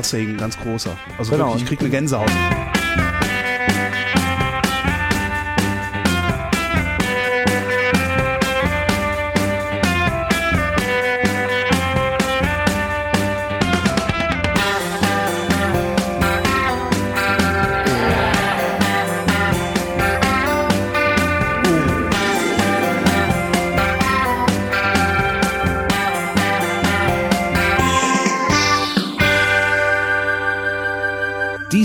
Carl Sagan, ganz großer. Also Genau. wirklich, ich krieg eine Gänsehaut.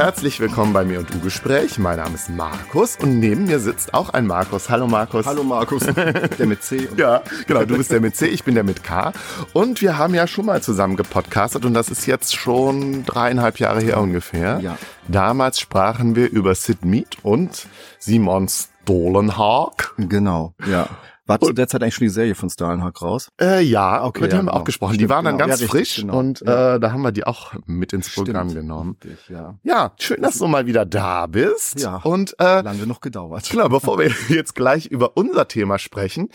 Herzlich willkommen bei mir und du Gespräch. Mein Name ist Markus und neben mir sitzt auch ein Markus. Hallo Markus. Hallo Markus, der mit C. Ja, genau, du bist der mit C, ich bin der mit K. Und wir haben ja schon mal zusammen gepodcastet und das ist jetzt schon dreieinhalb Jahre her ungefähr. Ja. Damals sprachen wir über Sid Mead und Simon Stolenhag. Genau, ja. War zu der Zeit eigentlich schon die Serie von Stalenhag raus? Äh, ja, okay, mit ja, haben wir genau. auch gesprochen. die Stimmt, waren dann genau. ganz Ja, frisch genau. und Ja. äh, da haben wir die auch mit ins Programm Stimmt. genommen. Richtig, ja. Ja, schön, dass du mal wieder da bist. Ja. Und äh, Lange noch gedauert. Genau, bevor wir jetzt gleich über unser Thema sprechen,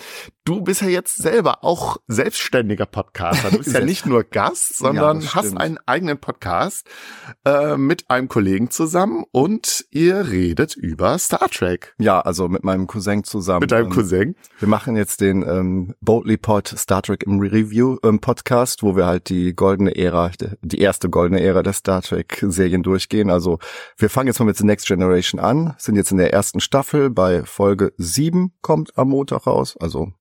du bist ja jetzt selber auch selbstständiger Podcaster. Du bist ja nicht nur Gast, sondern das hast einen eigenen Podcast äh, mit einem Kollegen zusammen und ihr redet über Star Trek. Ja, also mit meinem Cousin zusammen. Mit deinem Cousin. Wir machen jetzt den ähm, Boldly Pod Star Trek im Review ähm, Podcast, wo wir halt die goldene Ära, die erste goldene Ära der Star Trek Serien durchgehen. Also wir fangen jetzt mal mit The Next Generation an, sind jetzt in der ersten Staffel bei Folge 7 kommt am Montag raus. Also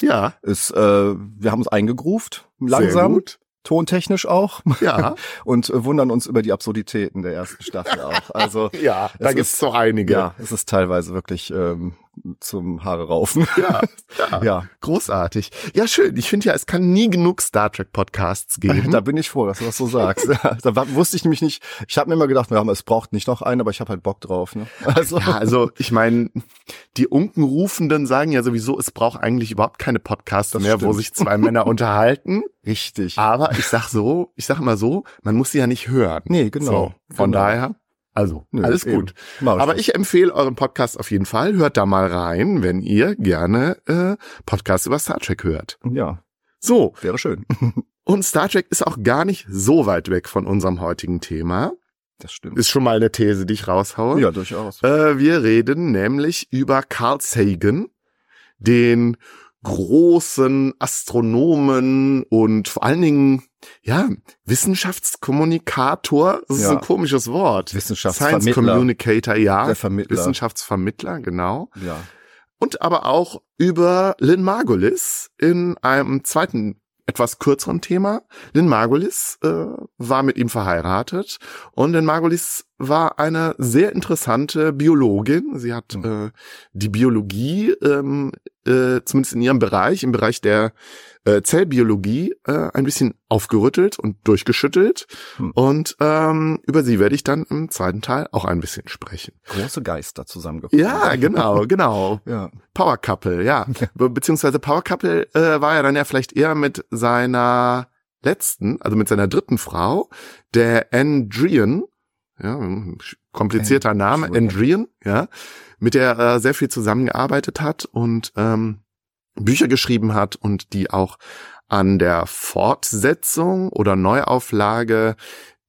Ja, ist, äh, wir haben uns eingegruft, langsam, tontechnisch auch. Ja, und äh, wundern uns über die Absurditäten der ersten Staffel auch. Also ja, da Es gibt's ist- so einige. ja, es ist teilweise wirklich ähm, zum Haare raufen. Ja, ja. ja. Großartig. Ja, schön. Ich finde ja, es kann nie genug Star Trek Podcasts geben. Da bin ich froh, dass du das so sagst. Da wusste ich nämlich nicht. Ich habe mir immer gedacht, ja, es braucht nicht noch einen, aber ich habe halt Bock drauf. Ne? Also Ja, also ich meine, die Unkenrufenden sagen ja sowieso, es braucht eigentlich überhaupt keine Podcasts Das mehr, wo stimmt. sich zwei Männer unterhalten. richtig. Aber ich sag so, ich sag immer so, man muss sie ja nicht hören. Nee, genau. So, von Genau. daher, also Nö, alles gut. Aber ich empfehle euren Podcast auf jeden Fall. Hört da mal rein, wenn ihr gerne äh, Podcasts über Star Trek hört. ja, So, wäre schön. und Star Trek ist auch gar nicht so weit weg von unserem heutigen Thema. Das stimmt. Ist schon mal eine These, die ich raushaue. ja, durchaus. Äh, wir reden nämlich über Carl Sagan, den großen Astronomen und vor allen Dingen, ja, Wissenschaftskommunikator. Das ist Ja. ein komisches Wort. Science Wissenschaftsvermittler. Communicator, ja. Der Vermittler. Wissenschaftvermittler, genau. Ja. Und aber auch über Lynn Margulis in einem zweiten etwas kürzeren Thema. Lynn Margulis äh, war mit ihm verheiratet und Lynn Margulis war eine sehr interessante Biologin. Sie hat Mhm. äh, die Biologie, ähm, äh, zumindest in ihrem Bereich, im Bereich der äh, Zellbiologie, äh, ein bisschen aufgerüttelt und durchgeschüttelt. Hm. Und ähm, über sie werde ich dann im zweiten Teil auch ein bisschen sprechen. Große Geister zusammengekommen. Ja, genau, genau. Ja. Power Couple, ja. Be beziehungsweise Power Couple äh, war ja dann ja vielleicht eher mit seiner letzten, also mit seiner dritten Frau, der Andrian, ja, komplizierter Name, Andrian. Ja, mit der er sehr viel zusammengearbeitet hat und ähm, Bücher geschrieben hat und die auch an der Fortsetzung oder Neuauflage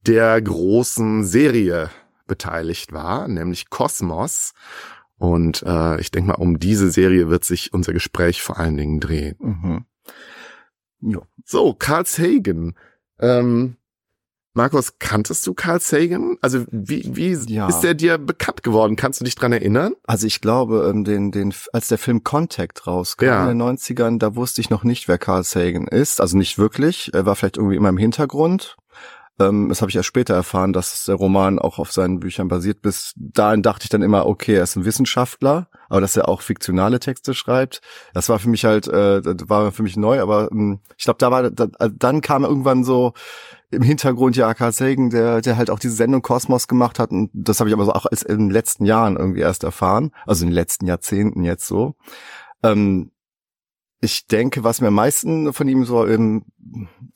der großen Serie beteiligt war, nämlich Kosmos. Und äh, ich denke mal, um diese Serie wird sich unser Gespräch vor allen Dingen drehen. Mhm. So, Carl Sagan. Ähm, Markus, kanntest du Carl Sagan? Also wie, wie Ja. ist der dir bekannt geworden? Kannst du dich dran erinnern? Also ich glaube, ähm, den, den, als der Film Contact rauskam Ja. in den 90ern, da wusste ich noch nicht, wer Carl Sagan ist. Also nicht wirklich. Er war vielleicht irgendwie immer im Hintergrund. Ähm, das habe ich erst später erfahren, dass der Roman auch auf seinen Büchern basiert. Bis dahin dachte ich dann immer, okay, er ist ein Wissenschaftler, aber dass er auch fiktionale Texte schreibt, das war für mich halt, äh, das war für mich neu. Aber ähm, ich glaube, da war, da, dann kam irgendwann so im Hintergrund ja Carl Sagan, der, der halt auch diese Sendung Kosmos gemacht hat. Und das habe ich aber so auch in den letzten Jahren irgendwie erst erfahren. Also in den letzten Jahrzehnten jetzt so. Ähm, Ich denke, was mir am meisten von ihm so in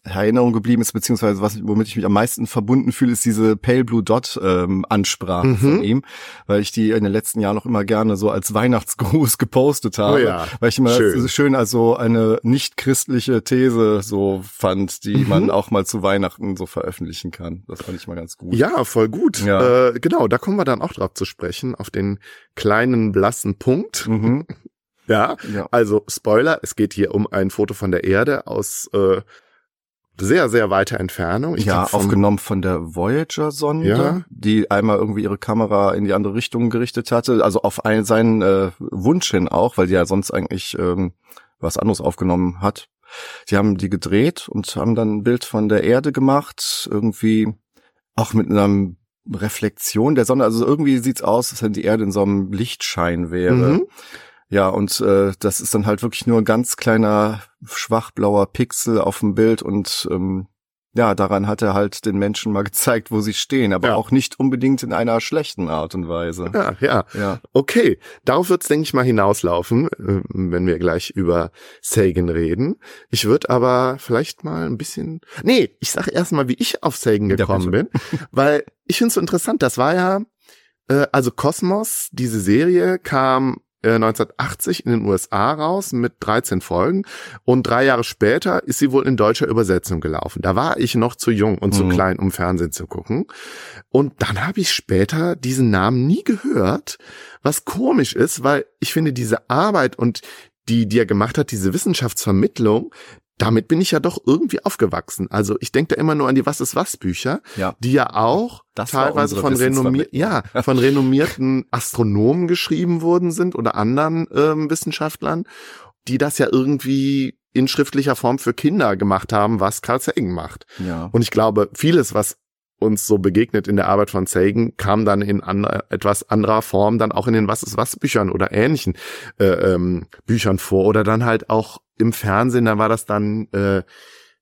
Erinnerung geblieben ist, beziehungsweise was, womit ich mich am meisten verbunden fühle, ist diese Pale Blue Dot ähm, Ansprache Mhm. von ihm, weil ich die in den letzten Jahren noch immer gerne so als Weihnachtsgruß gepostet habe, Oh ja, weil ich immer schön. schön. schön als so eine nicht christliche These so fand, die Mhm. man auch mal zu Weihnachten so veröffentlichen kann. Das fand ich mal ganz gut. Ja, voll gut. Ja. Äh, genau, da kommen wir dann auch drauf zu sprechen, auf den kleinen blassen Punkt. Mhm. Ja, Ja. also Spoiler, es geht hier um ein Foto von der Erde aus äh, sehr, sehr weiter Entfernung. Ich ja, vom- aufgenommen von der Voyager-Sonde, Ja. die einmal irgendwie ihre Kamera in die andere Richtung gerichtet hatte, also auf einen, seinen äh, Wunsch hin auch, weil die ja sonst eigentlich ähm, was anderes aufgenommen hat. Die haben die gedreht und haben dann ein Bild von der Erde gemacht, irgendwie auch mit einer Reflexion der Sonne. Also irgendwie sieht's aus, als wenn die Erde in so einem Lichtschein wäre. Mhm. Ja, und äh, das ist dann halt wirklich nur ein ganz kleiner schwachblauer Pixel auf dem Bild und ähm, ja, daran hat er halt den Menschen mal gezeigt, wo sie stehen, aber Ja. auch nicht unbedingt in einer schlechten Art und Weise. Ja, ja. Ja, Okay, darauf wird's denke ich, mal hinauslaufen, äh, wenn wir gleich über Sagan reden. Ich würde aber vielleicht mal ein bisschen... Nee, ich sage erst mal, wie ich auf Sagan gekommen bin, weil ich finde es so interessant, das war ja... Äh, also Kosmos, diese Serie kam 1980 in den USA raus mit 13 Folgen und drei Jahre später ist sie wohl in deutscher Übersetzung gelaufen. Da war ich noch zu jung und zu Mhm. klein, um Fernsehen zu gucken. Und dann habe ich später diesen Namen nie gehört, was komisch ist, weil ich finde diese Arbeit und die, die er gemacht hat, diese Wissenschaftsvermittlung, damit bin ich ja doch irgendwie aufgewachsen. Also ich denke da immer nur an die Was ist was Bücher, ja. die ja auch Das teilweise von, renommi ja, von renommierten Astronomen geschrieben worden sind oder anderen ähm, Wissenschaftlern, die das ja irgendwie in schriftlicher Form für Kinder gemacht haben, was Carl Sagan macht. Ja. Und ich glaube, vieles, was uns so begegnet in der Arbeit von Sagan, kam dann in ander, etwas anderer Form dann auch in den Was ist was Büchern oder ähnlichen äh, ähm, Büchern vor oder dann halt auch im Fernsehen, da war das dann äh,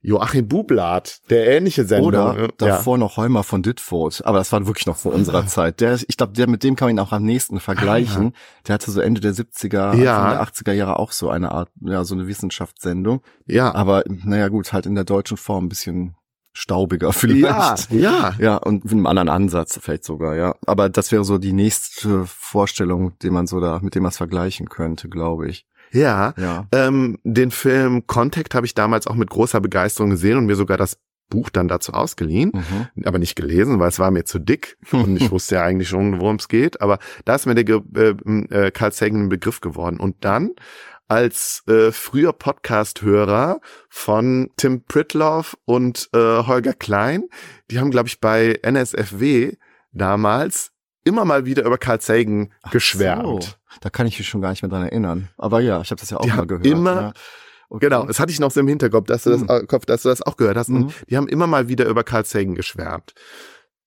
Joachim Bublatt, der ähnliche Sendung. Oder davor noch Heumer von Ditfurth, aber das war wirklich noch vor unserer Zeit. Der, ich glaube, der mit dem kann man ihn auch am nächsten vergleichen. Der hatte so Ende der 70er, Ja. Anfang der 80er Jahre auch so eine Art, ja, so eine Wissenschaftssendung. ja, Aber naja gut, halt in der deutschen Form ein bisschen staubiger ja, vielleicht. ja, Ja, und mit einem anderen Ansatz vielleicht sogar, ja. Aber das wäre so die nächste Vorstellung, die man so da, mit dem man es vergleichen könnte, glaube ich. Ja. Ja. Ähm, den Film Contact habe ich damals auch mit großer Begeisterung gesehen und mir sogar das Buch dann dazu ausgeliehen. Mhm. aber nicht gelesen, weil es war mir zu dick und ich wusste ja eigentlich schon, worum es geht. Aber da ist mir der Ge äh, äh, Carl Sagan ein Begriff geworden. Und dann als äh, früher Podcast-Hörer von Tim Pritloff und äh, Holger Klein, die haben, glaube ich, bei NSFW damals immer mal wieder über Carl Sagan Ach geschwärmt. So. Da kann ich mich schon gar nicht mehr dran erinnern. Aber ja, ich habe das ja auch Die mal gehört. immer- ja. Okay. Genau, das hatte ich noch so im Hinterkopf, dass du das, Mhm. Kopf, dass du das auch gehört hast. Mhm. Und die haben immer mal wieder über Carl Sagan geschwärmt.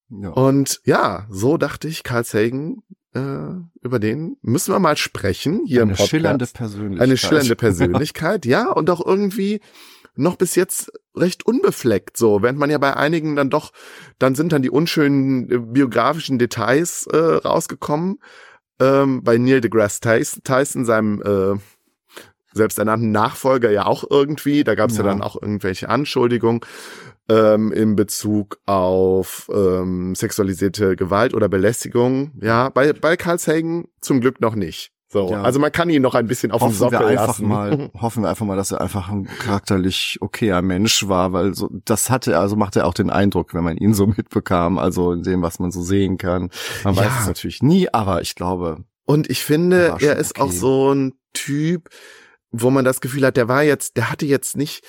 Ja. Und ja, so dachte ich, Carl Sagan, äh, über den müssen wir mal sprechen hier im eine Podcast. schillernde Persönlichkeit. Eine schillernde Persönlichkeit, ja, und auch irgendwie noch bis jetzt recht unbefleckt, so, während man ja bei einigen dann doch, dann sind dann die unschönen äh, biografischen Details äh, rausgekommen. Ähm, bei Neil deGrasse Tyson, Tyson seinem äh, selbsternannten Nachfolger ja auch irgendwie, da gab es ja. Ja. dann auch irgendwelche Anschuldigungen ähm, in Bezug auf ähm, sexualisierte Gewalt oder Belästigung. Ja, bei, bei Carl Sagan zum Glück noch nicht. So, Ja. also man kann ihn noch ein bisschen auf den hoffen wir Sockel einfach lassen. mal, hoffen wir einfach mal, dass er einfach ein charakterlich okayer Mensch war, weil so, das hatte, also macht er auch den Eindruck, wenn man ihn so mitbekam, also in dem, was man so sehen kann. Man Ja. weiß es natürlich nie, aber ich glaube, Und ich finde, schon er ist okay. auch so ein Typ, wo man das Gefühl hat, der war jetzt, der hatte jetzt nicht,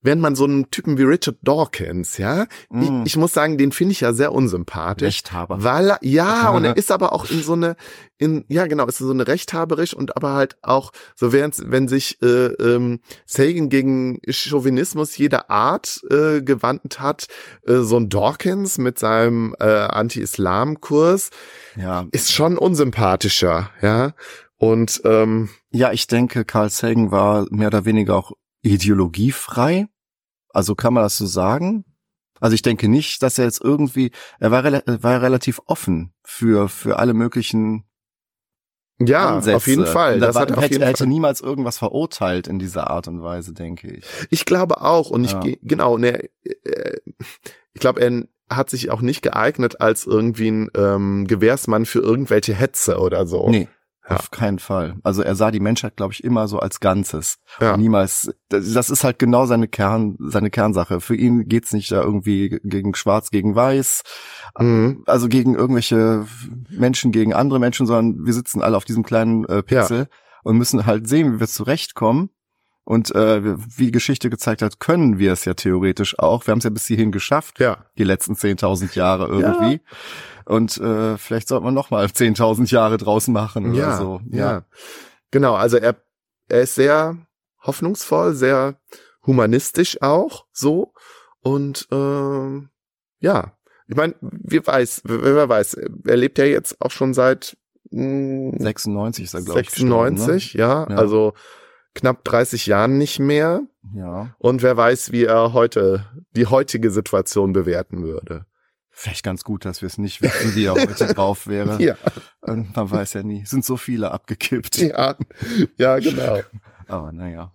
während man so einen Typen wie Richard Dawkins, ja, Mm. ich, ich muss sagen, den finde ich ja sehr unsympathisch. Rechthaber. Weil er, ja, und er ist aber auch in so eine, in, ja genau, ist so eine rechthaberisch und aber halt auch, so während, wenn sich äh, ähm, Sagan gegen Chauvinismus jeder Art äh, gewandt hat, äh, so ein Dawkins mit seinem äh, Anti-Islam-Kurs Ja, ist schon unsympathischer, ja. Und ähm, Ja, ich denke, Carl Sagan war mehr oder weniger auch ideologiefrei. Also kann man das so sagen? Also ich denke nicht, dass er jetzt irgendwie, er war, war relativ offen für, für alle möglichen Ja, Ansätze. auf jeden Fall. Da Das war, hat auf hätte, jeden er hätte Fall. niemals irgendwas verurteilt in dieser Art und Weise, denke ich. Ich glaube auch. Und ich Ja. ge- genau, ne, ich glaube, er hat sich auch nicht geeignet als irgendwie ein ähm, Gewährsmann für irgendwelche Hetze oder so. Nee, Ja. auf keinen Fall. Also er sah die Menschheit, glaube ich, immer so als Ganzes. Ja. Niemals. Das ist halt genau seine Kern, seine Kernsache. Für ihn geht's nicht da irgendwie gegen Schwarz, gegen Weiß, Mhm. also gegen irgendwelche Menschen, gegen andere Menschen, sondern wir sitzen alle auf diesem kleinen äh, Pixel und müssen halt sehen, wie wir zurechtkommen. Und äh, wie die Geschichte gezeigt hat, können wir es ja theoretisch auch. Wir haben es ja bis hierhin geschafft, Ja. die letzten 10.000 Jahre irgendwie. Und äh, vielleicht sollte man noch mal 10.000 Jahre draus machen oder Ja, so. ja. Genau, also er, er ist sehr hoffnungsvoll, sehr humanistisch auch so. Und ähm, ja, ich meine, wer weiß, wer, weiß, er lebt ja jetzt auch schon seit mh, 96 ist er, glaube ich. gestorben, 96, ja, Ja. also knapp 30 Jahren nicht mehr. Ne? Ja. Und wer weiß, wie er heute die heutige Situation bewerten würde. Vielleicht ganz gut, dass wir es nicht wissen, wie er heute drauf wäre. Ja, Und man weiß ja nie. Sind so viele abgekippt. ja, ja, genau. Aber naja.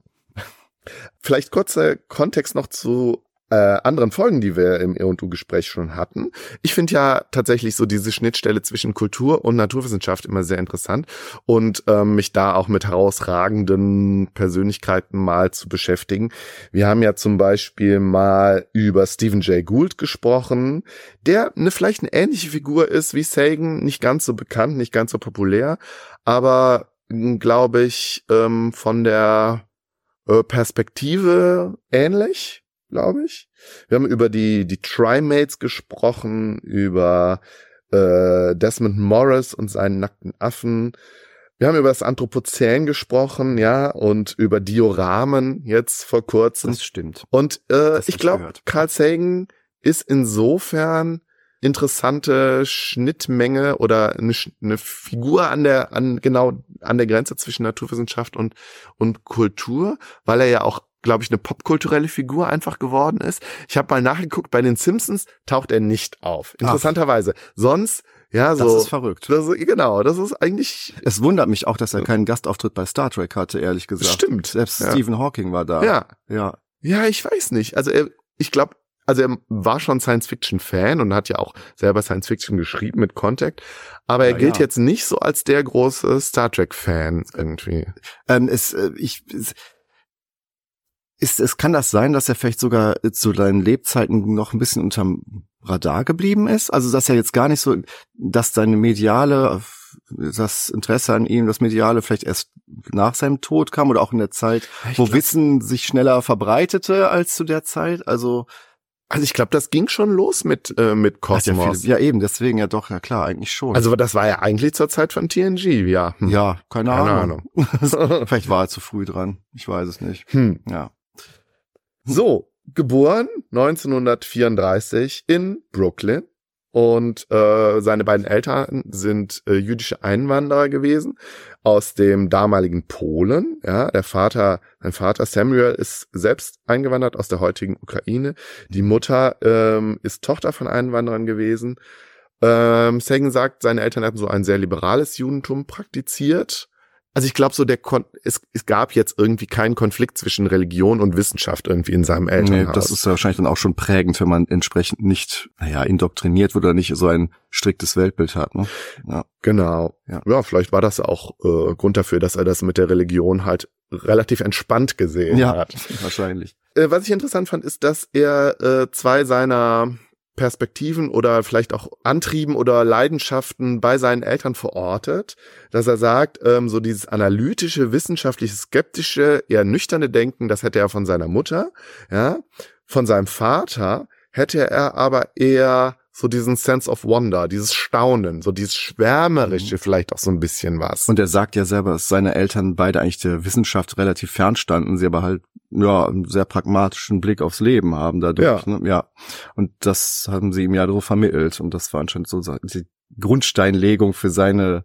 Vielleicht kurzer Kontext noch zu äh, anderen Folgen, die wir im E&U-Gespräch schon hatten. Ich finde ja tatsächlich so diese Schnittstelle zwischen Kultur und Naturwissenschaft immer sehr interessant und ähm, mich da auch mit herausragenden Persönlichkeiten mal zu beschäftigen. Wir haben ja zum Beispiel mal über Stephen Jay Gould gesprochen, der eine vielleicht eine ähnliche Figur ist wie Sagan, nicht ganz so bekannt, nicht ganz so populär, aber glaube ich ähm, von der äh, Perspektive ähnlich, glaube ich. Wir haben über die, die Trimates gesprochen, über äh, Desmond Morris und seinen nackten Affen. Wir haben über das Anthropozän gesprochen, ja, und über Dioramen jetzt vor kurzem. Das stimmt. Und äh, ich glaube. Carl Sagan ist insofern interessante Schnittmenge oder eine, eine Figur an der an genau an der Grenze zwischen Naturwissenschaft und und Kultur, weil er ja auch glaube ich eine popkulturelle Figur einfach geworden ist. Ich habe mal nachgeguckt, bei den Simpsons taucht er nicht auf. Interessanterweise. Sonst ja, so Das ist verrückt. das, genau, das ist eigentlich Es wundert mich auch, dass er keinen Gastauftritt bei Star Trek hatte, ehrlich gesagt. Stimmt. Selbst Ja. Stephen Hawking war da. ja, Ja. Ja, ich weiß nicht. Also er, ich glaube, also er war schon Science-Fiction-Fan und hat ja auch selber Science-Fiction geschrieben mit Contact, aber er Ja, gilt ja. jetzt nicht so als der große Star Trek-Fan irgendwie. Ähm, es, äh, ich, es, ist, es kann das sein, dass er vielleicht sogar zu seinen Lebzeiten noch ein bisschen unterm Radar geblieben ist? Also, dass er jetzt gar nicht so, dass seine mediale, das Interesse an ihm, das Mediale vielleicht erst nach seinem Tod kam oder auch in der Zeit, Ich wo glaub- Wissen sich schneller verbreitete als zu der Zeit? Also, Also ich glaube, das ging schon los mit äh, mit ja, Cosmos. viel, ja eben, deswegen ja doch, ja klar, eigentlich schon. Also das war ja eigentlich zur Zeit von TNG, ja. Hm. ja, keine, Keine Ahnung. vielleicht war er zu früh dran. Ich weiß es nicht. Hm. Ja. So, geboren 1934 in Brooklyn. Und äh, seine beiden Eltern sind äh, jüdische Einwanderer gewesen aus dem damaligen Polen. Ja, der Vater, sein Vater Samuel ist selbst eingewandert aus der heutigen Ukraine. Die Mutter ähm, ist Tochter von Einwanderern gewesen. Ähm, Sagan sagt, seine Eltern hatten so ein sehr liberales Judentum praktiziert. Also ich glaube so, der Kon es, es gab jetzt irgendwie keinen Konflikt zwischen Religion und Wissenschaft irgendwie in seinem Nee, Elternhaus. das ist ja wahrscheinlich dann auch schon prägend, wenn man entsprechend nicht, naja, indoktriniert wird oder nicht so ein striktes Weltbild hat. Ne? Ja. Genau. Ja. Ja. vielleicht war das auch äh, Grund dafür, dass er das mit der Religion halt relativ entspannt gesehen ja, hat. wahrscheinlich. Äh, was ich interessant fand, ist, dass er äh, zwei seiner Perspektiven oder vielleicht auch Antrieben oder Leidenschaften bei seinen Eltern verortet, dass er sagt, ähm, so dieses analytische, wissenschaftliche, skeptische, eher nüchterne Denken, das hätte er von seiner Mutter, ja, von seinem Vater hätte er aber eher so diesen Sense of Wonder, dieses Staunen, so dieses Schwärmerische vielleicht auch so ein bisschen was. Und er sagt ja selber, dass seine Eltern beide eigentlich der Wissenschaft relativ fernstanden, sie aber halt ja einen sehr pragmatischen Blick aufs Leben haben dadurch. Ja. Ne? ja. Und das haben sie ihm ja so vermittelt. Und das war anscheinend so die Grundsteinlegung für seine,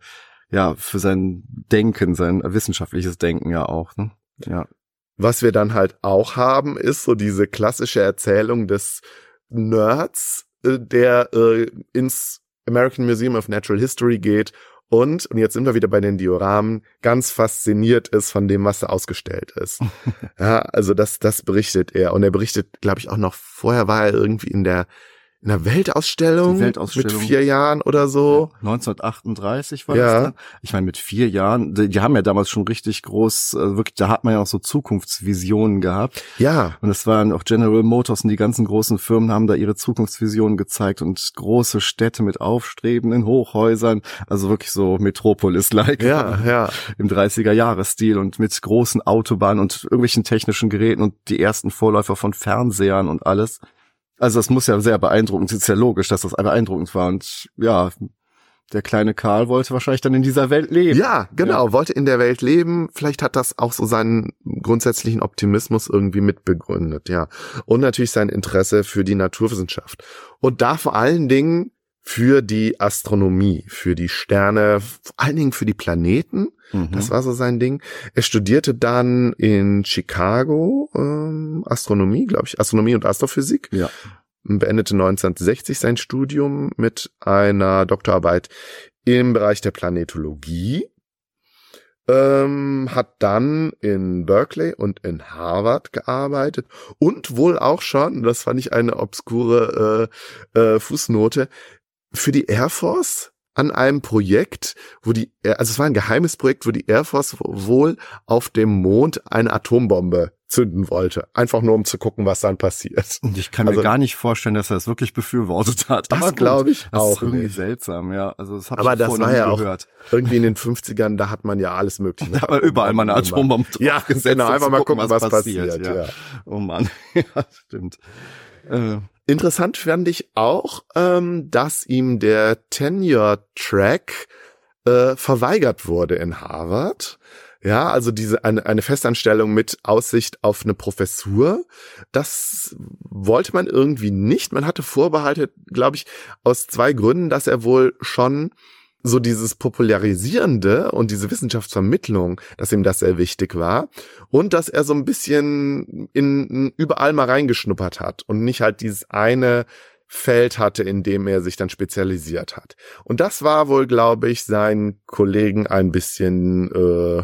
ja, für sein Denken, sein wissenschaftliches Denken ja auch. Ne? Ja. Was wir dann halt auch haben, ist so diese klassische Erzählung des Nerds, äh, der äh, ins American Museum of Natural History geht und, und jetzt sind wir wieder bei den Dioramen, ganz fasziniert ist von dem, was da ausgestellt ist. ja, also das, das berichtet er. Und er berichtet, glaube ich, auch noch, vorher war er irgendwie in der in einer Weltausstellung, Weltausstellung. mit vier Jahren oder so. 1938 war Ja. das dann. Ich meine, mit vier Jahren, die, die haben ja damals schon richtig groß, äh, wirklich, da hat man ja auch so Zukunftsvisionen gehabt. Ja, Und es waren auch General Motors und die ganzen großen Firmen haben da ihre Zukunftsvisionen gezeigt und große Städte mit aufstrebenden Hochhäusern, also wirklich so Metropolis-like ja, ja. im 30er-Jahres-Stil und mit großen Autobahnen und irgendwelchen technischen Geräten und die ersten Vorläufer von Fernsehern und alles. Also das muss ja sehr beeindruckend, ist ja logisch, dass das beeindruckend war und ja, der kleine Karl wollte wahrscheinlich dann in dieser Welt leben. Ja, genau, wollte in der Welt leben. Vielleicht hat das auch so seinen grundsätzlichen Optimismus irgendwie mitbegründet, ja. Und natürlich sein Interesse für die Naturwissenschaft. Und da vor allen Dingen für die Astronomie, für die Sterne, vor allen Dingen für die Planeten. Mhm. Das war so sein Ding. Er studierte dann in Chicago ähm, Astronomie, glaube ich, Astronomie und Astrophysik. ja. Beendete 1960 sein Studium mit einer Doktorarbeit im Bereich der Planetologie. Ähm, hat dann in Berkeley und in Harvard gearbeitet und wohl auch schon, das fand ich eine obskure äh, äh, Fußnote, für die Air Force an einem Projekt, wo die, also es war ein geheimes Projekt, wo die Air Force wohl auf dem Mond eine Atombombe zünden wollte. Einfach nur um zu gucken, was dann passiert. Und ich kann mir Also- gar nicht vorstellen, dass er das wirklich befürwortet hat. Das glaube ich das auch ist irgendwie nicht. seltsam, ja. Also das habe Aber ich das war ja auch- gehört. Irgendwie in den 50ern, da hat man ja alles mögliche. Da hat man überall mal eine Atombombe Ja, draufgesetzt, genau, einfach mal gucken, was, passiert. ja. ja. Oh Mann, ja, stimmt. Äh, Interessant fand ich auch, ähm, dass ihm der Tenure-Track äh, verweigert wurde in Harvard. Ja, also diese eine, eine Festanstellung mit Aussicht auf eine Professur, das wollte man irgendwie nicht. Man hatte Vorbehalte, glaube ich, aus zwei Gründen, dass er wohl schon so dieses Popularisierende und diese Wissenschaftsvermittlung, dass ihm das sehr wichtig war und dass er so ein bisschen in überall mal reingeschnuppert hat und nicht halt dieses eine Feld hatte, in dem er sich dann spezialisiert hat. Und das war wohl, glaube ich, seinen Kollegen ein bisschen äh,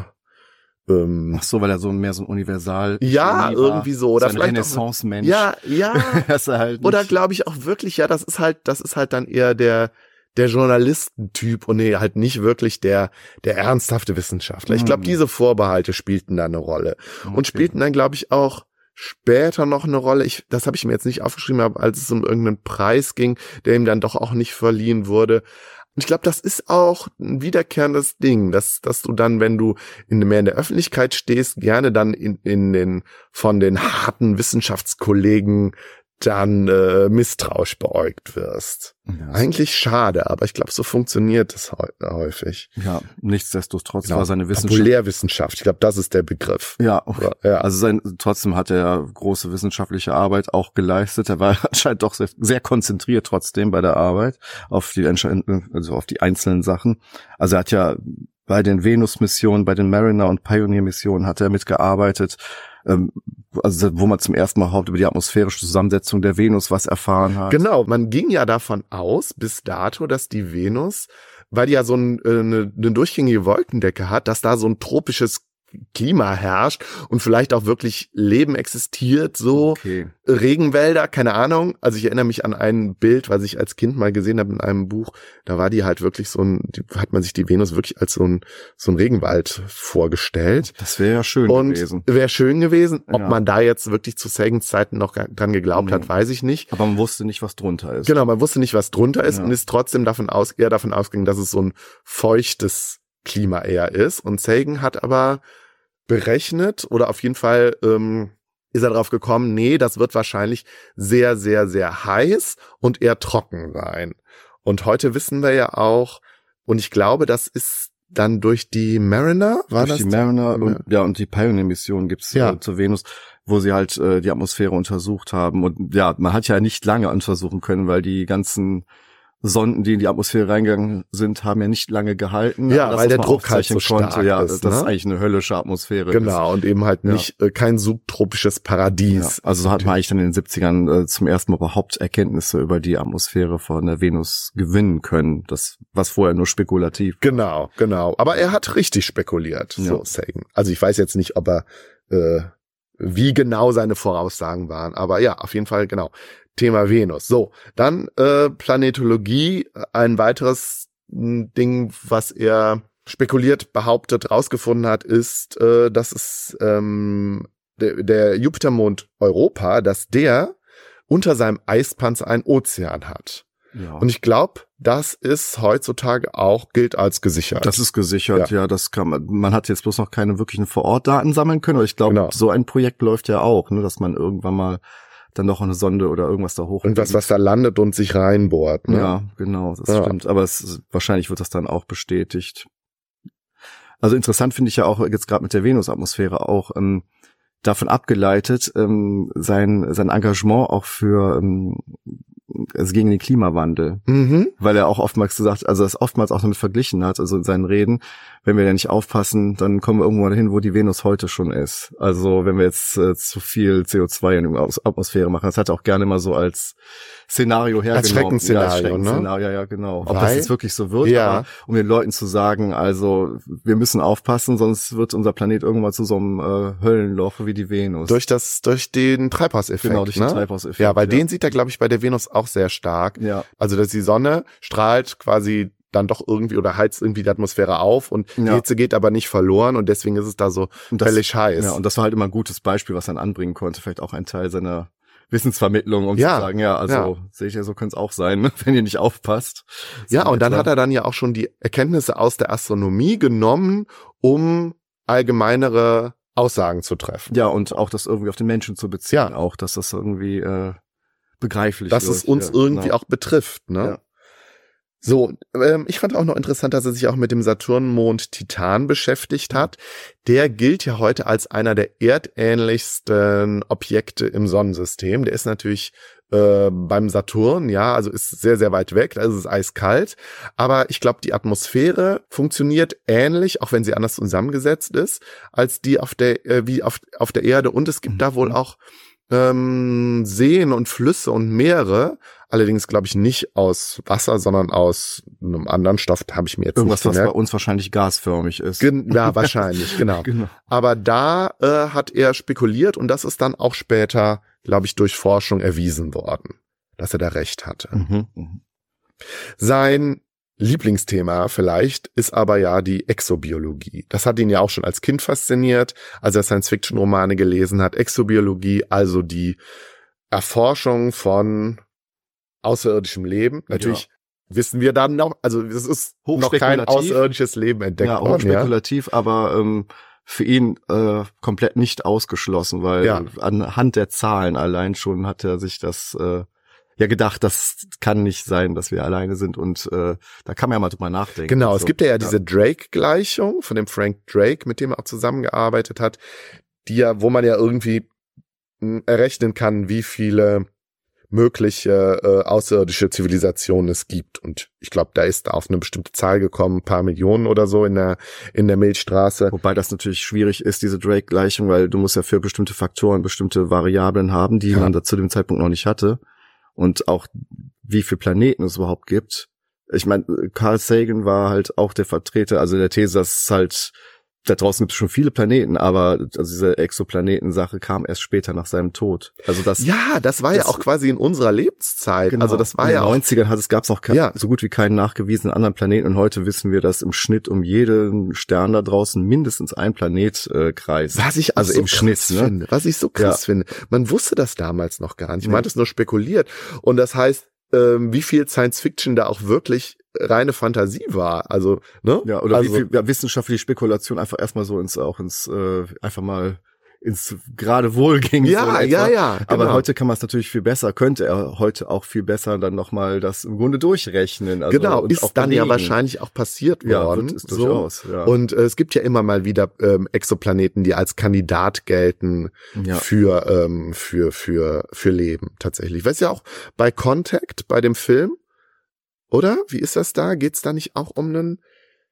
ähm, ach so, weil er so mehr so ein Universal ja, irgendwie so oder so ein vielleicht Renaissance-Mensch. ja, ja, halt oder glaube ich auch wirklich, ja, das ist halt, das ist halt dann eher der der Journalistentyp und nee, halt nicht wirklich der der ernsthafte Wissenschaftler. Ich glaube, Hm. diese Vorbehalte spielten da eine Rolle und Okay. spielten dann, glaube ich, auch später noch eine Rolle. Ich, das habe ich mir jetzt nicht aufgeschrieben, aber als es um irgendeinen Preis ging, der ihm dann doch auch nicht verliehen wurde. Und ich glaube, das ist auch ein wiederkehrendes Ding, dass, dass du dann, wenn du in, mehr in der Öffentlichkeit stehst, gerne dann in, in den, von den harten Wissenschaftskollegen dann äh, misstrauisch beäugt wirst. Ja, Eigentlich schade, aber ich glaube, so funktioniert es heu- häufig. ja, nichtsdestotrotz Genau. war seine Wissenschaft. Populärwissenschaft, ich glaube, das ist der Begriff. Ja, Oder- ja. also sein, trotzdem hat er große wissenschaftliche Arbeit auch geleistet. Er war anscheinend doch sehr, sehr konzentriert trotzdem bei der Arbeit auf die, also auf die einzelnen Sachen. Also er hat ja bei den Venus-Missionen, bei den Mariner- und Pioneer-Missionen hat er mitgearbeitet, ähm, also wo man zum ersten Mal überhaupt über die atmosphärische Zusammensetzung der Venus was erfahren hat. Genau, man ging ja davon aus bis dato, dass die Venus, weil die ja so ein, äh, eine, eine durchgängige Wolkendecke hat, dass da so ein tropisches Klima herrscht und vielleicht auch wirklich Leben existiert, so Okay. Regenwälder, keine Ahnung. Also ich erinnere mich an ein Bild, was ich als Kind mal gesehen habe in einem Buch. Da war die halt wirklich so ein, die, hat man sich die Venus wirklich als so ein, so ein Regenwald vorgestellt. Das wäre ja schön Und gewesen. wäre schön gewesen. Ob Ja. man da jetzt wirklich zu Sagans Zeiten noch dran geglaubt Nee. hat, weiß ich nicht. Aber man wusste nicht, was drunter ist. Genau, man wusste nicht, was drunter ist Ja. und ist trotzdem davon aus, eher davon ausgegangen, dass es so ein feuchtes Klima eher ist. Und Sagan hat aber berechnet oder auf jeden Fall ähm, ist er darauf gekommen, nee, das wird wahrscheinlich sehr, sehr, sehr heiß und eher trocken sein. Und heute wissen wir ja auch, und ich glaube, das ist dann durch die Mariner, war Durch das? die Mariner und, ja, und die Pioneer-Mission gibt's Ja. äh, zur Venus, wo sie halt äh, die Atmosphäre untersucht haben. Und ja, man hat ja nicht lange untersuchen können, weil die ganzen Sonden, die in die Atmosphäre reingegangen sind, haben ja nicht lange gehalten. Ja, das, weil der Druck halt so stark ja, ist, das ne? ist eigentlich eine höllische Atmosphäre. Genau, und eben halt Ja. nicht äh, kein subtropisches Ist. Paradies. Ja, also hat man eigentlich dann in den 70ern äh, zum ersten Mal überhaupt Erkenntnisse über die Atmosphäre von der Venus gewinnen können. Das, was vorher nur spekulativ. Genau, genau. Aber er hat richtig spekuliert, so Ja. Sagan. Also ich weiß jetzt nicht, ob er äh, wie genau seine Voraussagen waren, aber ja, auf jeden Fall genau. Thema Venus. So, dann äh, Planetologie, ein weiteres m, Ding, was er spekuliert, behauptet, rausgefunden hat, ist, äh, dass es ähm, der, der Jupitermond Europa, dass der unter seinem Eispanzer einen Ozean hat. Ja. Und ich glaube, das ist heutzutage auch gilt als gesichert. Das ist gesichert, ja. das kann man. Man hat jetzt bloß noch keine wirklichen Vorortdaten sammeln können, aber ich glaube, Genau. so ein Projekt läuft ja auch, ne, dass man irgendwann mal dann noch eine Sonde oder irgendwas da hoch. irgendwas, was da landet und sich reinbohrt. Ne? Ja, genau, das Ja. stimmt. Aber es, wahrscheinlich wird das dann auch bestätigt. Also interessant finde ich ja auch jetzt gerade mit der Venusatmosphäre auch ähm, davon abgeleitet ähm, sein sein Engagement auch für ähm, also gegen den Klimawandel Mhm. weil er auch oftmals gesagt, also das oftmals auch damit verglichen hat, also in seinen Reden, wenn wir ja nicht aufpassen, dann kommen wir irgendwo dahin, wo die Venus heute schon ist. Also wenn wir jetzt äh, zu viel CO2 in der Atmosphäre machen, das hat er auch gerne mal so als Szenario hergenommen. Schreckensszenario, ja, als ne? Schreckensszenario, ja, genau. Ob das Weil- jetzt wirklich so wird, Ja. aber um den Leuten zu sagen, also wir müssen aufpassen, sonst wird unser Planet irgendwann zu so einem äh, Höllenloch wie die Venus. Durch das, durch den Treibhauseffekt. genau, durch ne? den Treibhauseffekt. Ja, weil ja. den sieht er, glaube ich, bei der Venus auch sehr stark. ja, Also, dass die Sonne strahlt quasi dann doch irgendwie oder heizt irgendwie die Atmosphäre auf und die Ja. Hitze geht aber nicht verloren und deswegen ist es da so das- völlig heiß. Ja, und das war halt immer ein gutes Beispiel, was er dann anbringen konnte. Vielleicht auch ein Teil seiner Wissensvermittlung, um Ja, zu sagen, ja, also ja. sehe ich ja, so könnte es auch sein, wenn ihr nicht aufpasst. Ja, und dann hat er dann ja auch schon die Erkenntnisse aus der Astronomie genommen, um allgemeinere Aussagen zu treffen. Ja, und auch das irgendwie auf den Menschen zu beziehen, Ja. auch, dass das irgendwie äh, begreiflich dass wird. es uns ja, irgendwie genau. auch betrifft. Ne? So, ähm, ich fand auch noch interessant, dass er sich auch mit dem Saturnmond Titan beschäftigt hat. Der gilt ja heute als einer der erdähnlichsten Objekte im Sonnensystem. Der ist natürlich äh, beim Saturn, ja, also ist sehr, sehr weit weg, da ist es eiskalt. Aber ich glaube, die Atmosphäre funktioniert ähnlich, auch wenn sie anders zusammengesetzt ist, als die auf der, äh, wie auf, auf der Erde. Und es gibt da wohl Mhm. auch ähm, Seen und Flüsse und Meere, allerdings glaube ich nicht aus Wasser, sondern aus einem anderen Stoff, habe ich mir jetzt Irgendwas, nicht was bei uns wahrscheinlich gasförmig ist. Gen ja, wahrscheinlich, genau. genau. Aber da äh, hat er spekuliert und das ist dann auch später, glaube ich, durch Forschung erwiesen worden, dass er da recht hatte. Mhm. Mhm. Sein Lieblingsthema vielleicht ist aber ja die Exobiologie. Das hat ihn ja auch schon als Kind fasziniert, als er Science-Fiction-Romane gelesen hat. Exobiologie, also die Erforschung von außerirdischem Leben. Natürlich wissen wir dann noch, also es ist noch kein Hochspekulativ. außerirdisches Leben entdeckt Ja, worden. Ja? spekulativ, aber ähm, für ihn äh, komplett nicht ausgeschlossen, weil Ja. anhand der Zahlen allein schon hat er sich das äh, ja gedacht, das kann nicht sein, dass wir alleine sind und äh, da kann man ja mal drüber nachdenken. Genau, es Also, gibt ja, ja diese Drake-Gleichung von dem Frank Drake, mit dem er auch zusammengearbeitet hat, die ja, wo man ja irgendwie mh, errechnen kann, wie viele mögliche äh, außerirdische Zivilisationen es gibt. Und ich glaube, da ist auf eine bestimmte Zahl gekommen, ein paar Millionen oder so in der in der Milchstraße. Wobei das natürlich schwierig ist, diese Drake-Gleichung, weil du musst ja für bestimmte Faktoren bestimmte Variablen haben, die Ja. man da zu dem Zeitpunkt noch nicht hatte. Und auch wie viele Planeten es überhaupt gibt. Ich meine, Carl Sagan war halt auch der Vertreter, also der These, dass es halt, da draußen gibt es schon viele Planeten, aber also diese Exoplaneten-Sache kam erst später nach seinem Tod. Also das Ja, das war ja das- auch quasi in unserer Lebenszeit. Genau. Also das war in ja den auch 90ern hat es gab's auch ke- Ja. so gut wie keinen nachgewiesenen anderen Planeten und heute wissen wir, dass im Schnitt um jeden Stern da draußen mindestens ein Planet äh, kreist. Was ich also so im Schnitt, ne? finde, was ich so krass Ja. finde. Man wusste das damals noch gar nicht. Man Nee. hat es nur spekuliert. Und das heißt, ähm, wie viel Science Fiction da auch wirklich reine Fantasie war. Also, ne? Ja, oder also, wie viel ja, wissenschaftliche Spekulation einfach erstmal so ins auch ins äh, einfach mal ins gerade Wohl ging. so Ja, in ja, ja. Aber genau. heute kann man es natürlich viel besser, könnte er heute auch viel besser dann nochmal das im Grunde durchrechnen. Also, genau, ist dann ja belegen. wahrscheinlich auch passiert ja, worden. ist so. durchaus. Ja. Und äh, es gibt ja immer mal wieder ähm, Exoplaneten, die als Kandidat gelten ja. für, ähm, für, für, für Leben tatsächlich. Ich weiß ja auch bei Contact, bei dem Film, Oder? Wie ist das da? Geht's da nicht auch um einen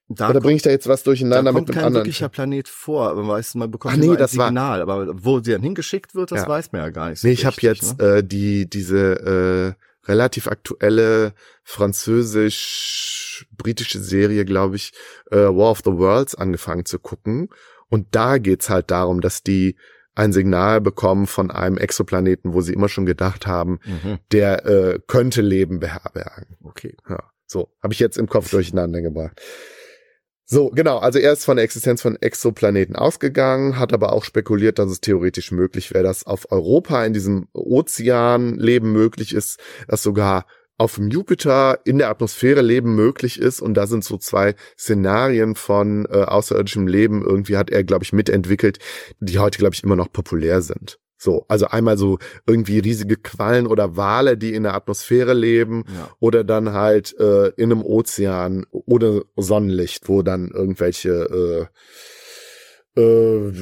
Da Oder bringe ich da jetzt was da durcheinander kommt mit kein einem anderen? wirklicher Planet vor, aber man weiß, man bekommt Ach nee, das war- Signal, aber wo sie dann hingeschickt wird, das Ja. weiß man ja gar nicht. so Nee, ich habe jetzt ne? äh, die diese äh, relativ aktuelle französisch-britische Serie, glaube ich, äh, War of the Worlds angefangen zu gucken. Und da geht's halt darum, dass die ein Signal bekommen von einem Exoplaneten, wo sie immer schon gedacht haben, Mhm. der äh, könnte Leben beherbergen. Okay. Ja, so, habe ich jetzt im Kopf durcheinander gebracht. So, genau, also er ist von der Existenz von Exoplaneten ausgegangen, hat aber auch spekuliert, dass es theoretisch möglich wäre, dass auf Europa in diesem Ozean Leben möglich ist, dass sogar auf dem Jupiter in der Atmosphäre Leben möglich ist und da sind so zwei Szenarien von äh, außerirdischem Leben irgendwie hat er glaube ich mitentwickelt, die heute glaube ich immer noch populär sind. So, also einmal so irgendwie riesige Quallen oder Wale, die in der Atmosphäre leben Ja. oder dann halt äh, in einem Ozean ohne Sonnenlicht, wo dann irgendwelche äh, äh,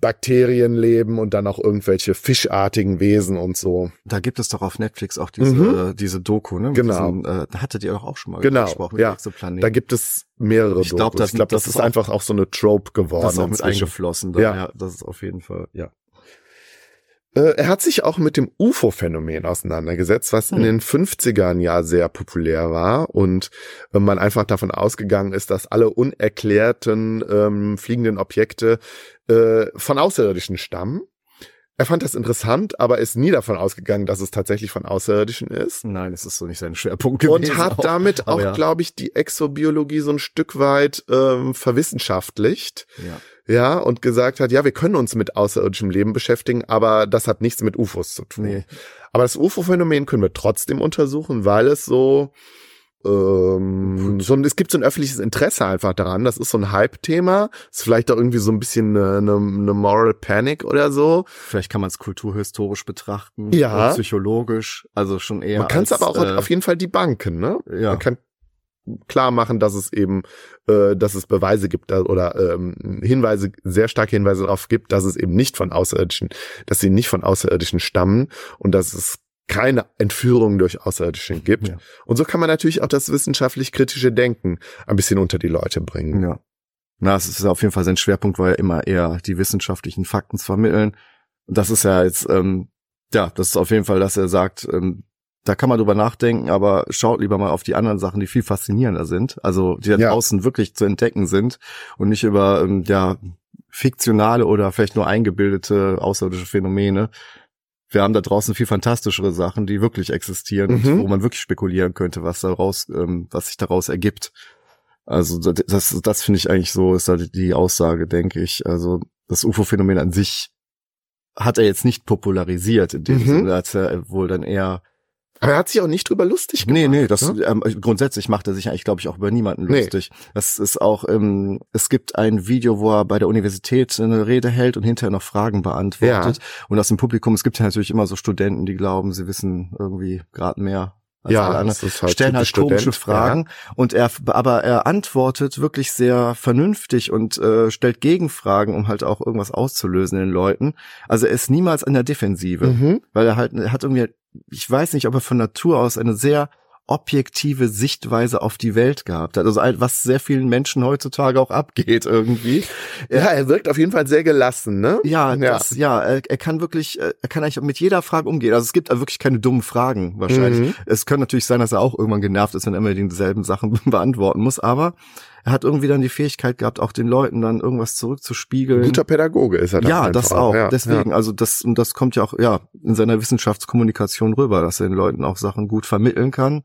Bakterien leben und dann auch irgendwelche fischartigen Wesen und so. Da gibt es doch auf Netflix auch diese, Mhm. äh, diese Doku, ne? Mit Genau. Diesen, äh, da hattet ihr doch auch schon mal Genau, gesprochen ja. Da gibt es mehrere Ich glaub, Dokus. das- ich glaube, das, das ist auch- einfach auch so eine Trope geworden. das ist auch mit inzwischen. eingeflossen. Ja. ja. Das ist auf jeden Fall, ja. Äh, er hat sich auch mit dem UFO-Phänomen auseinandergesetzt, was in Hm. den 50ern ja sehr populär war und äh, man einfach davon ausgegangen ist, dass alle unerklärten ähm, fliegenden Objekte äh, von Außerirdischen stammen. Er fand das interessant, aber ist nie davon ausgegangen, dass es tatsächlich von Außerirdischen ist. Nein, es ist so nicht sein Schwerpunkt gewesen. Und hat auch. damit auch, ja. glaube ich, die Exobiologie so ein Stück weit ähm, verwissenschaftlicht. Ja. Ja, und gesagt hat, ja, wir können uns mit außerirdischem Leben beschäftigen, aber das hat nichts mit UFOs zu tun. Nee. Aber das UFO-Phänomen können wir trotzdem untersuchen, weil es so, ähm, so ein, es gibt so ein öffentliches Interesse einfach daran. Das ist so ein Hype-Thema. Ist vielleicht auch irgendwie so ein bisschen eine, eine, eine Moral Panic oder so. Vielleicht kann man es kulturhistorisch betrachten. Ja. Psychologisch. Also schon eher. Man kann es aber auch äh, auf jeden Fall die Banken, ne? Ja. Man kann klar machen, dass es eben, äh, dass es Beweise gibt oder ähm, Hinweise, sehr starke Hinweise darauf gibt, dass es eben nicht von Außerirdischen, dass sie nicht von Außerirdischen stammen und dass es keine Entführung durch Außerirdische gibt. Ja. Und so kann man natürlich auch das wissenschaftlich-kritische Denken ein bisschen unter die Leute bringen. Ja. Na, es ist auf jeden Fall sein Schwerpunkt, war ja immer eher die wissenschaftlichen Fakten zu vermitteln. Und das ist ja jetzt, ähm, ja, das ist auf jeden Fall, dass er sagt, ähm, da kann man drüber nachdenken, aber schaut lieber mal auf die anderen Sachen, die viel faszinierender sind, also die da Ja. draußen wirklich zu entdecken sind und nicht über ähm, ja fiktionale oder vielleicht nur eingebildete außerirdische Phänomene. Wir haben da draußen viel fantastischere Sachen, die wirklich existieren Mhm. und wo man wirklich spekulieren könnte, was daraus, ähm, was sich daraus ergibt. Also das, das, das finde ich eigentlich so, ist halt die Aussage, denke ich. Also das UFO-Phänomen an sich hat er jetzt nicht popularisiert in dem Mhm. Sinne, als er wohl dann eher. Aber er hat sich auch nicht drüber lustig gemacht. Nee, nee, das ne? ähm, grundsätzlich macht er sich eigentlich, glaube ich, auch über niemanden Nee. lustig. Das ist auch, ähm, es gibt ein Video, wo er bei der Universität eine Rede hält und hinterher noch Fragen beantwortet. Und aus dem Publikum, es gibt ja natürlich immer so Studenten, die glauben, sie wissen irgendwie gerade mehr als Ja, alle anderen das ist halt stellen halt komische Student, Fragen und er aber er antwortet wirklich sehr vernünftig und äh, stellt Gegenfragen, um halt auch irgendwas auszulösen in den Leuten. Also er ist niemals an der Defensive, Mhm. weil er halt er hat irgendwie ich weiß nicht, ob er von Natur aus eine sehr objektive Sichtweise auf die Welt gehabt hat. Also was sehr vielen Menschen heutzutage auch abgeht irgendwie. Ja, er wirkt auf jeden Fall sehr gelassen, ne? Ja, Ja. Das, ja, er, er kann wirklich, äh, er kann eigentlich mit jeder Frage umgehen. Also es gibt wirklich keine dummen Fragen wahrscheinlich. Mhm. Es kann natürlich sein, dass er auch irgendwann genervt ist, wenn er immer dieselben Sachen beantworten muss, aber er hat irgendwie dann die Fähigkeit gehabt, auch den Leuten dann irgendwas zurückzuspiegeln. Guter Pädagoge ist er. ja, das auch. Ja, Deswegen, also das, und das kommt ja auch, ja, in seiner Wissenschaftskommunikation rüber, dass er den Leuten auch Sachen gut vermitteln kann.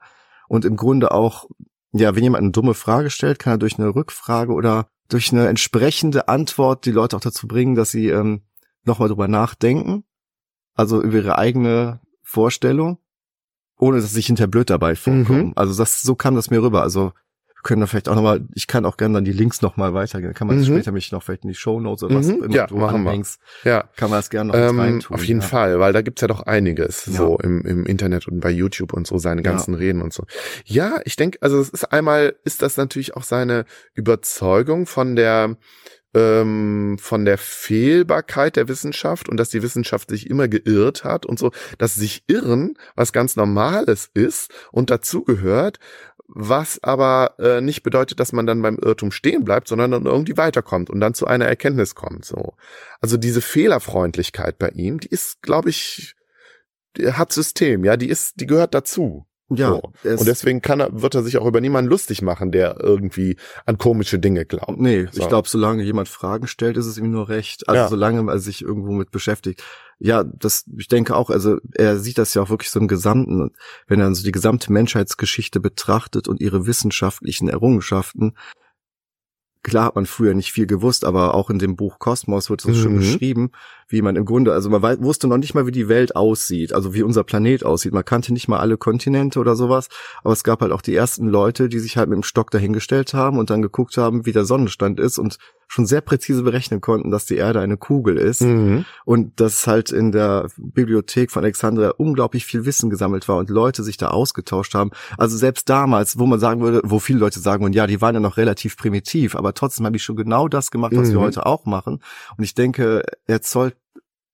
Und im Grunde auch, ja, wenn jemand eine dumme Frage stellt, kann er durch eine Rückfrage oder durch eine entsprechende Antwort die Leute auch dazu bringen, dass sie ähm, nochmal drüber nachdenken. Also über ihre eigene Vorstellung, ohne dass sie sich hinter blöd dabei vorkommen. Mhm. Also das, so kam das mir rüber. Also können da vielleicht auch nochmal, ich kann auch gerne dann die Links nochmal weitergehen. Kann man Mhm. später mich noch vielleicht in die Show Notes oder was Mhm. immer Ja, du machen wir. anhängst, ja. kann man das gerne noch Ähm, reintun. auf jeden ja. Fall, weil da gibt's ja doch einiges Ja. so im, im Internet und bei YouTube und so seine Ja. ganzen Reden und so. Ja, ich denke, also es ist einmal ist das natürlich auch seine Überzeugung von der ähm, von der Fehlbarkeit der Wissenschaft und dass die Wissenschaft sich immer geirrt hat und so, dass sich irren was ganz Normales ist und dazugehört, was aber äh, nicht bedeutet, dass man dann beim Irrtum stehen bleibt, sondern dann irgendwie weiterkommt und dann zu einer Erkenntnis kommt. So, also diese Fehlerfreundlichkeit bei ihm, die ist, glaube ich, hat System, ja, die ist, die gehört dazu. Ja, So. Und deswegen kann er, wird er sich auch über niemanden lustig machen, der irgendwie an komische Dinge glaubt. Nee, So. ich glaube, solange jemand Fragen stellt, ist es ihm nur recht. Also Ja. solange er sich irgendwo mit beschäftigt. Ja, das, ich denke auch, also er sieht das ja auch wirklich so im Gesamten. Wenn er so die gesamte Menschheitsgeschichte betrachtet und ihre wissenschaftlichen Errungenschaften, klar hat man früher nicht viel gewusst, aber auch in dem Buch Kosmos wird es schon Mhm. beschrieben, wie man im Grunde, also man wusste noch nicht mal, wie die Welt aussieht, also wie unser Planet aussieht. Man kannte nicht mal alle Kontinente oder sowas, aber es gab halt auch die ersten Leute, die sich halt mit dem Stock dahingestellt haben und dann geguckt haben, wie der Sonnenstand ist und schon sehr präzise berechnen konnten, dass die Erde eine Kugel ist Mhm. und dass halt in der Bibliothek von Alexandria unglaublich viel Wissen gesammelt war und Leute sich da ausgetauscht haben. Also selbst damals, wo man sagen würde, wo viele Leute sagen würden, ja, die waren ja noch relativ primitiv, aber trotzdem haben die schon genau das gemacht, was wir Mhm. heute auch machen. Und ich denke, er zollt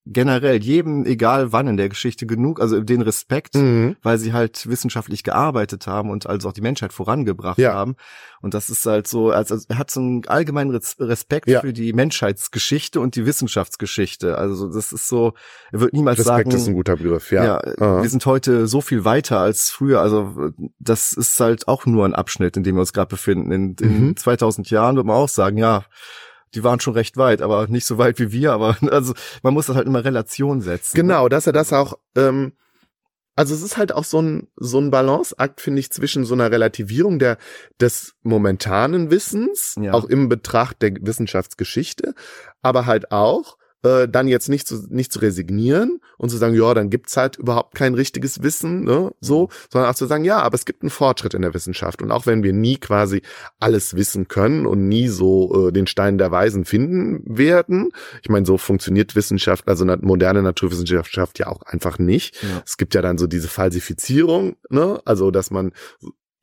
generell jedem, egal wann in der Geschichte, genug, also den Respekt, Mhm. weil sie halt wissenschaftlich gearbeitet haben und also auch die Menschheit vorangebracht Ja. haben. Und das ist halt so, also er hat so einen allgemeinen Res- Respekt Ja. für die Menschheitsgeschichte und die Wissenschaftsgeschichte. Also das ist so, er wird niemals Respekt sagen, ist ein guter Begriff, ja. ja, wir sind heute so viel weiter als früher. Also das ist halt auch nur ein Abschnitt, in dem wir uns gerade befinden. In, in Mhm. 2000 Jahren wird man auch sagen, ja, die waren schon recht weit, aber nicht so weit wie wir. Aber also man muss das halt immer Relation setzen. Genau, dass er das auch, ähm, also es ist halt auch so ein, so ein Balanceakt, finde ich, zwischen so einer Relativierung der, des momentanen Wissens, Ja. auch im Betracht der Wissenschaftsgeschichte, aber halt auch, äh, dann jetzt nicht zu, nicht zu resignieren und zu sagen, ja, dann gibt's halt überhaupt kein richtiges Wissen, ne, so, sondern auch zu sagen, ja, aber es gibt einen Fortschritt in der Wissenschaft und auch wenn wir nie quasi alles wissen können und nie so äh, den Stein der Weisen finden werden, ich meine, so funktioniert Wissenschaft, also moderne Naturwissenschaft ja auch einfach nicht. Ja. Es gibt ja dann so diese Falsifizierung, ne, also dass man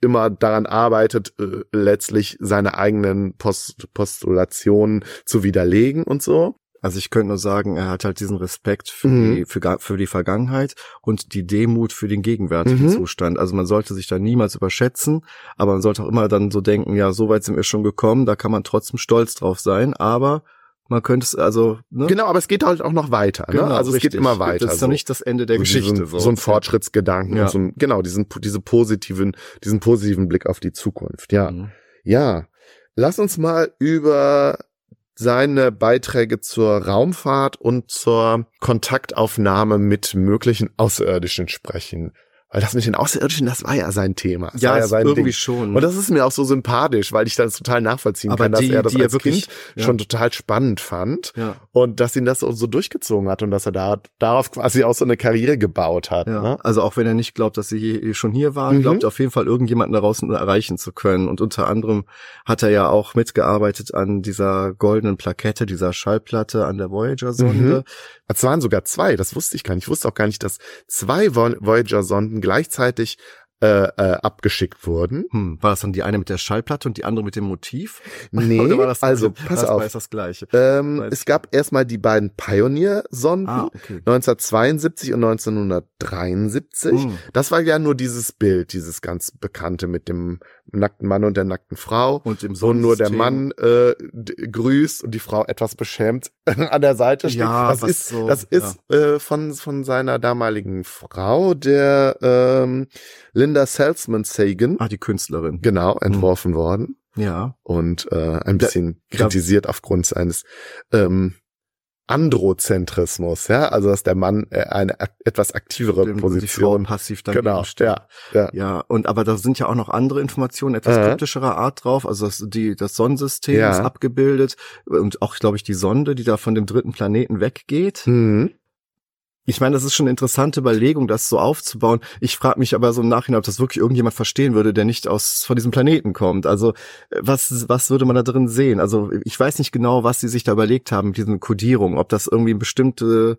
immer daran arbeitet, äh, letztlich seine eigenen Post Postulationen zu widerlegen und so. Also ich könnte nur sagen, er hat halt diesen Respekt für, Mhm. die, für, für die Vergangenheit und die Demut für den gegenwärtigen Mhm. Zustand. Also man sollte sich da niemals überschätzen, aber man sollte auch immer dann so denken, ja, so weit sind wir schon gekommen, da kann man trotzdem stolz drauf sein, aber man könnte es, also, ne? Genau, aber es geht halt auch noch weiter. Genau, ne? Also es richtig. geht immer weiter. Das ist so. noch nicht das Ende der so Geschichte. Diesen, so. ein Fortschrittsgedanken Ja. und so ein, genau, diesen, diese positiven, diesen positiven Blick auf die Zukunft. Ja. Mhm. Ja. Lass uns mal über seine Beiträge zur Raumfahrt und zur Kontaktaufnahme mit möglichen Außerirdischen sprechen. Weil das mit den Außerirdischen, das war ja sein Thema. Das Ja, war ja sein irgendwie Ding. schon. Und das ist mir auch so sympathisch, weil ich das total nachvollziehen Aber kann, dass die- er das die er als wirklich- Kind ja. schon total spannend fand ja. und dass ihn das so durchgezogen hat und dass er da darauf quasi auch so eine Karriere gebaut hat. Ja, Ne? also auch wenn er nicht glaubt, dass sie schon hier waren, Mhm. glaubt er auf jeden Fall irgendjemanden daraus erreichen zu können. Und unter anderem hat er ja auch mitgearbeitet an dieser goldenen Plakette, dieser Schallplatte an der Voyager-Sonde. Es waren sogar zwei, das wusste ich gar nicht. Ich wusste auch gar nicht, dass zwei Vo- Voyager-Sonden gleichzeitig äh, äh, abgeschickt wurden. Hm, war das dann die eine mit der Schallplatte und die andere mit dem Motiv? Nee, das also pass auf. Es das gleiche. Ähm, es gab erstmal die beiden Pioneer-Sonden, Ah, okay. 1972 und 1973. Hm. Das war ja nur dieses Bild, dieses ganz bekannte mit dem nackten Mann und der nackten Frau. Und im wo nur der Mann äh, grüßt und die Frau etwas beschämt an der Seite steht. Ja, das ist, so, das ist äh, von, von seiner damaligen Frau, der ähm, Linda Salzman Sagan, Ah, die Künstlerin. genau, entworfen worden Ja. und äh, ein bisschen Ja. kritisiert aufgrund seines ähm, Androzentrismus, ja, also dass der Mann äh, eine etwas aktivere Frau Position, passiv daneben genau, steht. ja, ja, Ja, und aber da sind ja auch noch andere Informationen etwas Äh. kryptischerer Art drauf. Also das, die, das Sonnensystem Ja. ist abgebildet und auch, glaube ich, die Sonde, die da von dem dritten Planeten weggeht. Mhm. Ich meine, das ist schon eine interessante Überlegung, das so aufzubauen. Ich frage mich aber so im Nachhinein, ob das wirklich irgendjemand verstehen würde, der nicht aus von diesem Planeten kommt. Also was was würde man da drin sehen? Also ich weiß nicht genau, was sie sich da überlegt haben mit diesen Kodierungen, ob das irgendwie eine bestimmte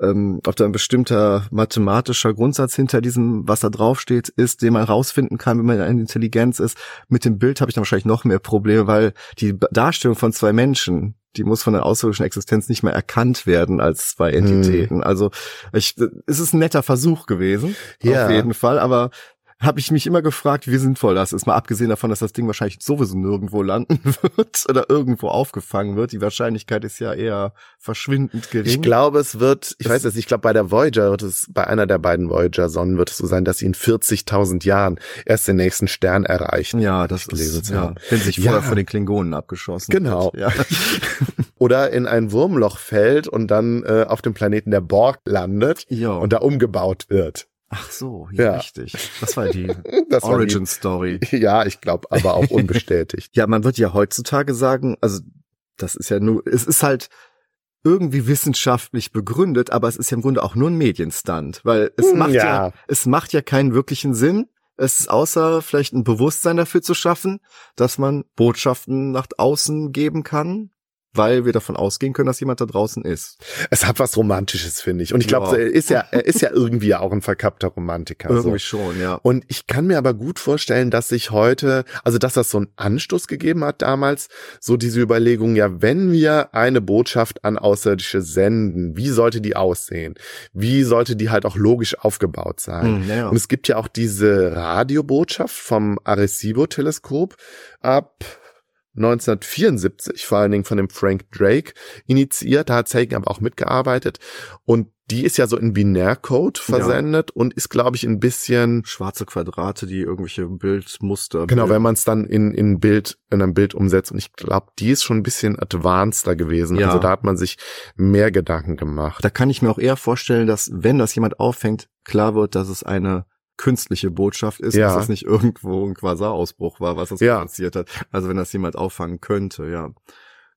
ähm, ob da ein bestimmter mathematischer Grundsatz hinter diesem, was da draufsteht, ist, den man rausfinden kann, wenn man eine Intelligenz ist. Mit dem Bild habe ich dann wahrscheinlich noch mehr Probleme, weil die Darstellung von zwei Menschen, die muss von der außerirdischen Existenz nicht mehr erkannt werden als zwei Entitäten. Hm. Also ich, es ist ein netter Versuch gewesen, ja. auf jeden Fall, aber habe ich mich immer gefragt, wie sinnvoll das ist. Mal abgesehen davon, dass das Ding wahrscheinlich sowieso nirgendwo landen wird oder irgendwo aufgefangen wird. Die Wahrscheinlichkeit ist ja eher verschwindend gering. Ich glaube, es wird, ich es weiß es, ich glaube, bei der Voyager wird es, bei einer der beiden Voyager-Sonnen wird es so sein, dass sie in 40.000 Jahren erst den nächsten Stern erreichen. Ja, das ist, ja, wenn sich vorher ja. von den Klingonen abgeschossen Genau. Ja. oder in ein Wurmloch fällt und dann äh, auf dem Planeten der Borg landet jo. und da umgebaut wird. Ach so, ja, ja. richtig. Das war die das Origin war die, Story. Ja, ich glaube, aber auch unbestätigt. ja, man wird ja heutzutage sagen, also das ist ja nur, es ist halt irgendwie wissenschaftlich begründet, aber es ist ja im Grunde auch nur ein Medienstand, weil es hm, macht ja. ja, es macht ja keinen wirklichen Sinn. Es ist außer vielleicht ein Bewusstsein dafür zu schaffen, dass man Botschaften nach außen geben kann, weil wir davon ausgehen können, dass jemand da draußen ist. Es hat was Romantisches, finde ich. Und ich glaube, ja. er ist ja, er ist ja irgendwie auch ein verkappter Romantiker. Irgendwie so. schon, ja. Und ich kann mir aber gut vorstellen, dass sich heute, also dass das so einen Anstoß gegeben hat damals, so diese Überlegung, ja, wenn wir eine Botschaft an Außerirdische senden, wie sollte die aussehen? Wie sollte die halt auch logisch aufgebaut sein? Mhm, ja, ja. Und es gibt ja auch diese Radiobotschaft vom Arecibo-Teleskop ab 1974 vor allen Dingen von dem Frank Drake initiiert. Da hat Sagan aber auch mitgearbeitet. Und die ist ja so in Binärcode versendet ja. und ist, glaube ich, ein bisschen schwarze Quadrate, die irgendwelche Bildmuster. Genau, wenn man es dann in in Bild in einem Bild umsetzt. Und ich glaube, die ist schon ein bisschen advanceder gewesen. Ja. Also da hat man sich mehr Gedanken gemacht. Da kann ich mir auch eher vorstellen, dass wenn das jemand auffängt, klar wird, dass es eine künstliche Botschaft ist, ja. dass es nicht irgendwo ein Quasarausbruch war, was das ja. passiert hat. Also wenn das jemand auffangen könnte, ja.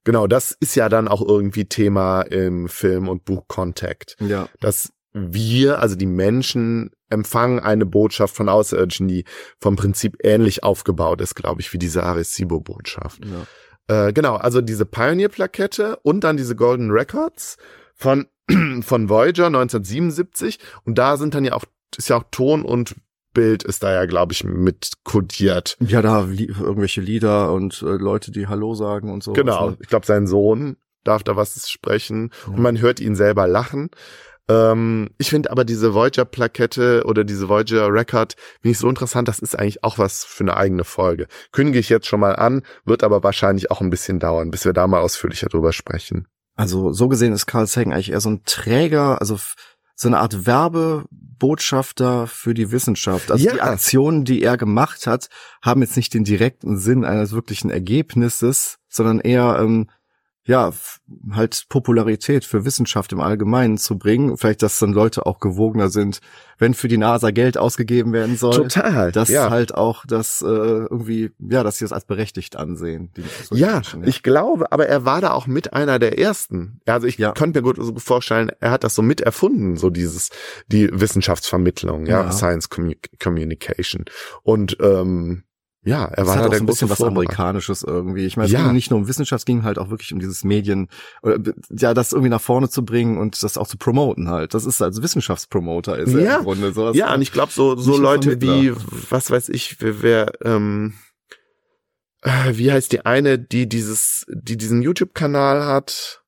Genau, das ist ja dann auch irgendwie Thema im Film und Buch Contact. Ja. Dass wir, also die Menschen, empfangen eine Botschaft von Außerirdischen, die vom Prinzip ähnlich aufgebaut ist, glaube ich, wie diese Arecibo-Botschaft. Ja. Äh, genau, also diese Pioneer-Plakette und dann diese Golden Records von, von Voyager 1977. Und da sind dann ja auch ist ja auch Ton und Bild ist da ja, glaube ich, mit kodiert. Ja, da irgendwelche Lieder und äh, Leute, die Hallo sagen und so. Genau. Ne? Ich glaube, sein Sohn darf da was sprechen ja. und man hört ihn selber lachen. Ähm, ich finde aber diese Voyager-Plakette oder diese Voyager-Record finde ich so interessant. Das ist eigentlich auch was für eine eigene Folge. Kündige ich jetzt schon mal an, wird aber wahrscheinlich auch ein bisschen dauern, bis wir da mal ausführlicher drüber sprechen. Also so gesehen ist Carl Sagan eigentlich eher so ein Träger, also so eine Art Werbebotschafter für die Wissenschaft. Also ja. die Aktionen, die er gemacht hat, haben jetzt nicht den direkten Sinn eines wirklichen Ergebnisses, sondern eher ähm, ja, halt Popularität für Wissenschaft im Allgemeinen zu bringen. Vielleicht, dass dann Leute auch gewogener sind, wenn für die NASA Geld ausgegeben werden soll. Total. Dass ja. halt auch das äh, irgendwie, ja, dass sie das als berechtigt ansehen. Ja, Menschen, ja, ich glaube, aber er war da auch mit einer der ersten. Also ich ja. könnte mir gut so vorstellen, er hat das so mit erfunden, so dieses, die Wissenschaftsvermittlung, ja, ja. Science Communication. Und ähm, ja, er war da auch so ein bisschen was Amerikanisches irgendwie. Ich meine, es ja. ging nicht nur um Wissenschaft, es ging halt auch wirklich um dieses Medien, ja, das irgendwie nach vorne zu bringen und das auch zu promoten halt. Das ist als Wissenschaftspromoter ist ja. im Grunde so. Ja, und ich glaube so so Leute wie, was weiß ich, wer, wer ähm, äh, wie heißt die eine, die dieses, die diesen YouTube-Kanal hat?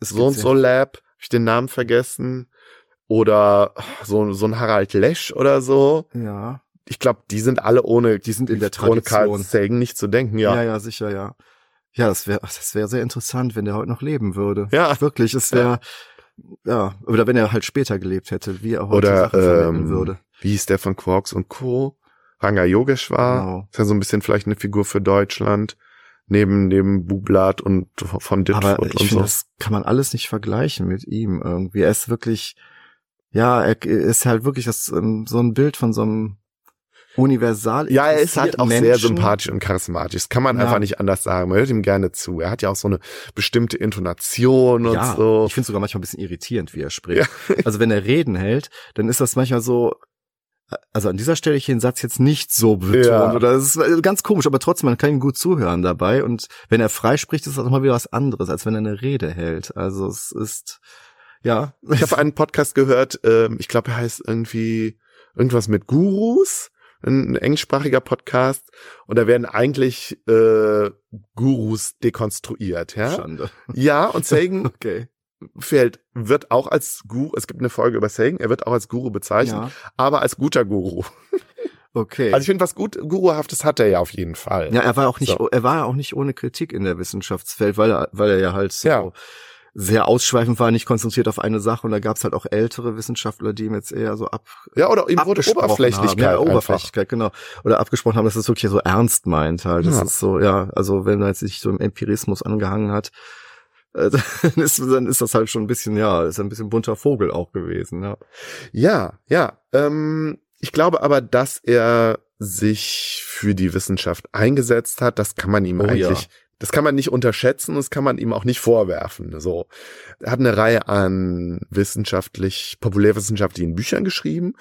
So und so Lab, hab ich den Namen vergessen. Oder so, so ein Harald Lesch oder so. Ja ich glaube, die sind alle ohne, die sind in der Tradition. Carl Sagan nicht zu denken, ja. Ja, ja, sicher, ja. Ja, das wäre, das wäre sehr interessant, wenn der heute noch leben würde. Ja. Wirklich, es wäre, ja. oder wenn er halt später gelebt hätte, wie er heute oder, Sachen ähm, würde. Wie ist der von Quarks und Co. Ranga Yogeshwar. Genau. Ist ja so ein bisschen vielleicht eine Figur für Deutschland. Neben dem Bublat und von Ditford Aber ich finde, so. das kann man alles nicht vergleichen mit ihm irgendwie. Er ist wirklich, ja, er ist halt wirklich das, ähm, so ein Bild von so einem universal. Ja, er ist halt auch Menschen. sehr sympathisch und charismatisch. Das kann man ja. einfach nicht anders sagen. Man hört ihm gerne zu. Er hat ja auch so eine bestimmte Intonation und ja, so. Ich finde sogar manchmal ein bisschen irritierend, wie er spricht. Ja. Also wenn er Reden hält, dann ist das manchmal so, also an dieser Stelle ich den Satz jetzt nicht so betont ja. oder das ist ganz komisch, aber trotzdem man kann ihm gut zuhören dabei und wenn er frei spricht, ist das auch mal wieder was anderes, als wenn er eine Rede hält. Also es ist Ja. Ich habe einen Podcast gehört, ähm, ich glaube, er heißt irgendwie irgendwas mit Gurus, ein, englischsprachiger Podcast. Und da werden eigentlich äh, Gurus dekonstruiert, ja. Schande. Ja, und Sagan Okay. fällt, wird auch als Guru, es gibt eine Folge über Sagan, er wird auch als Guru bezeichnet, Ja. aber als guter Guru. Okay. Also ich finde, was gut Guruhaftes hat er ja auf jeden Fall. ja, er war auch nicht, So. er war ja auch nicht ohne Kritik in der Wissenschaftswelt, weil er, weil er ja halt so Ja. Sehr ausschweifend war, nicht konzentriert auf eine Sache und da gab es halt auch ältere Wissenschaftler, die ihm jetzt eher so ab, Ja, oder ihm wurde Oberflächlichkeit haben. Ja, einfach. Oberflächlichkeit, genau. Oder abgesprochen haben, dass es wirklich so ernst meint halt. Das Ja. ist so, ja, also wenn er jetzt sich so im Empirismus angehangen hat, äh, dann ist, dann ist das halt schon ein bisschen, ja, ist ein bisschen bunter Vogel auch gewesen, ja. Ja, ja. Ähm, ich glaube aber, dass er sich für die Wissenschaft eingesetzt hat. Das kann man ihm Oh ja. Das kann man nicht unterschätzen, das kann man ihm auch nicht vorwerfen. So, er hat eine Reihe an wissenschaftlich, populärwissenschaftlichen Büchern geschrieben.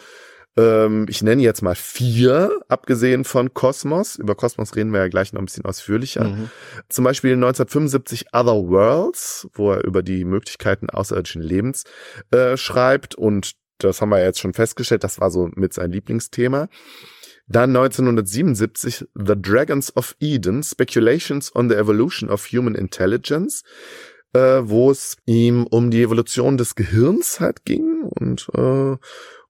Ähm, ich nenne jetzt mal vier, abgesehen von Kosmos. Über Kosmos reden wir ja gleich noch ein bisschen ausführlicher. Mhm. Zum Beispiel 1975 Other Worlds, wo er über die Möglichkeiten außerirdischen Lebens äh, schreibt. Und das haben wir jetzt schon festgestellt, das war so mit sein Lieblingsthema. Dann 1977 The Dragons of Eden, Speculations on the Evolution of Human Intelligence, äh, wo es ihm um die Evolution des Gehirns halt ging und äh,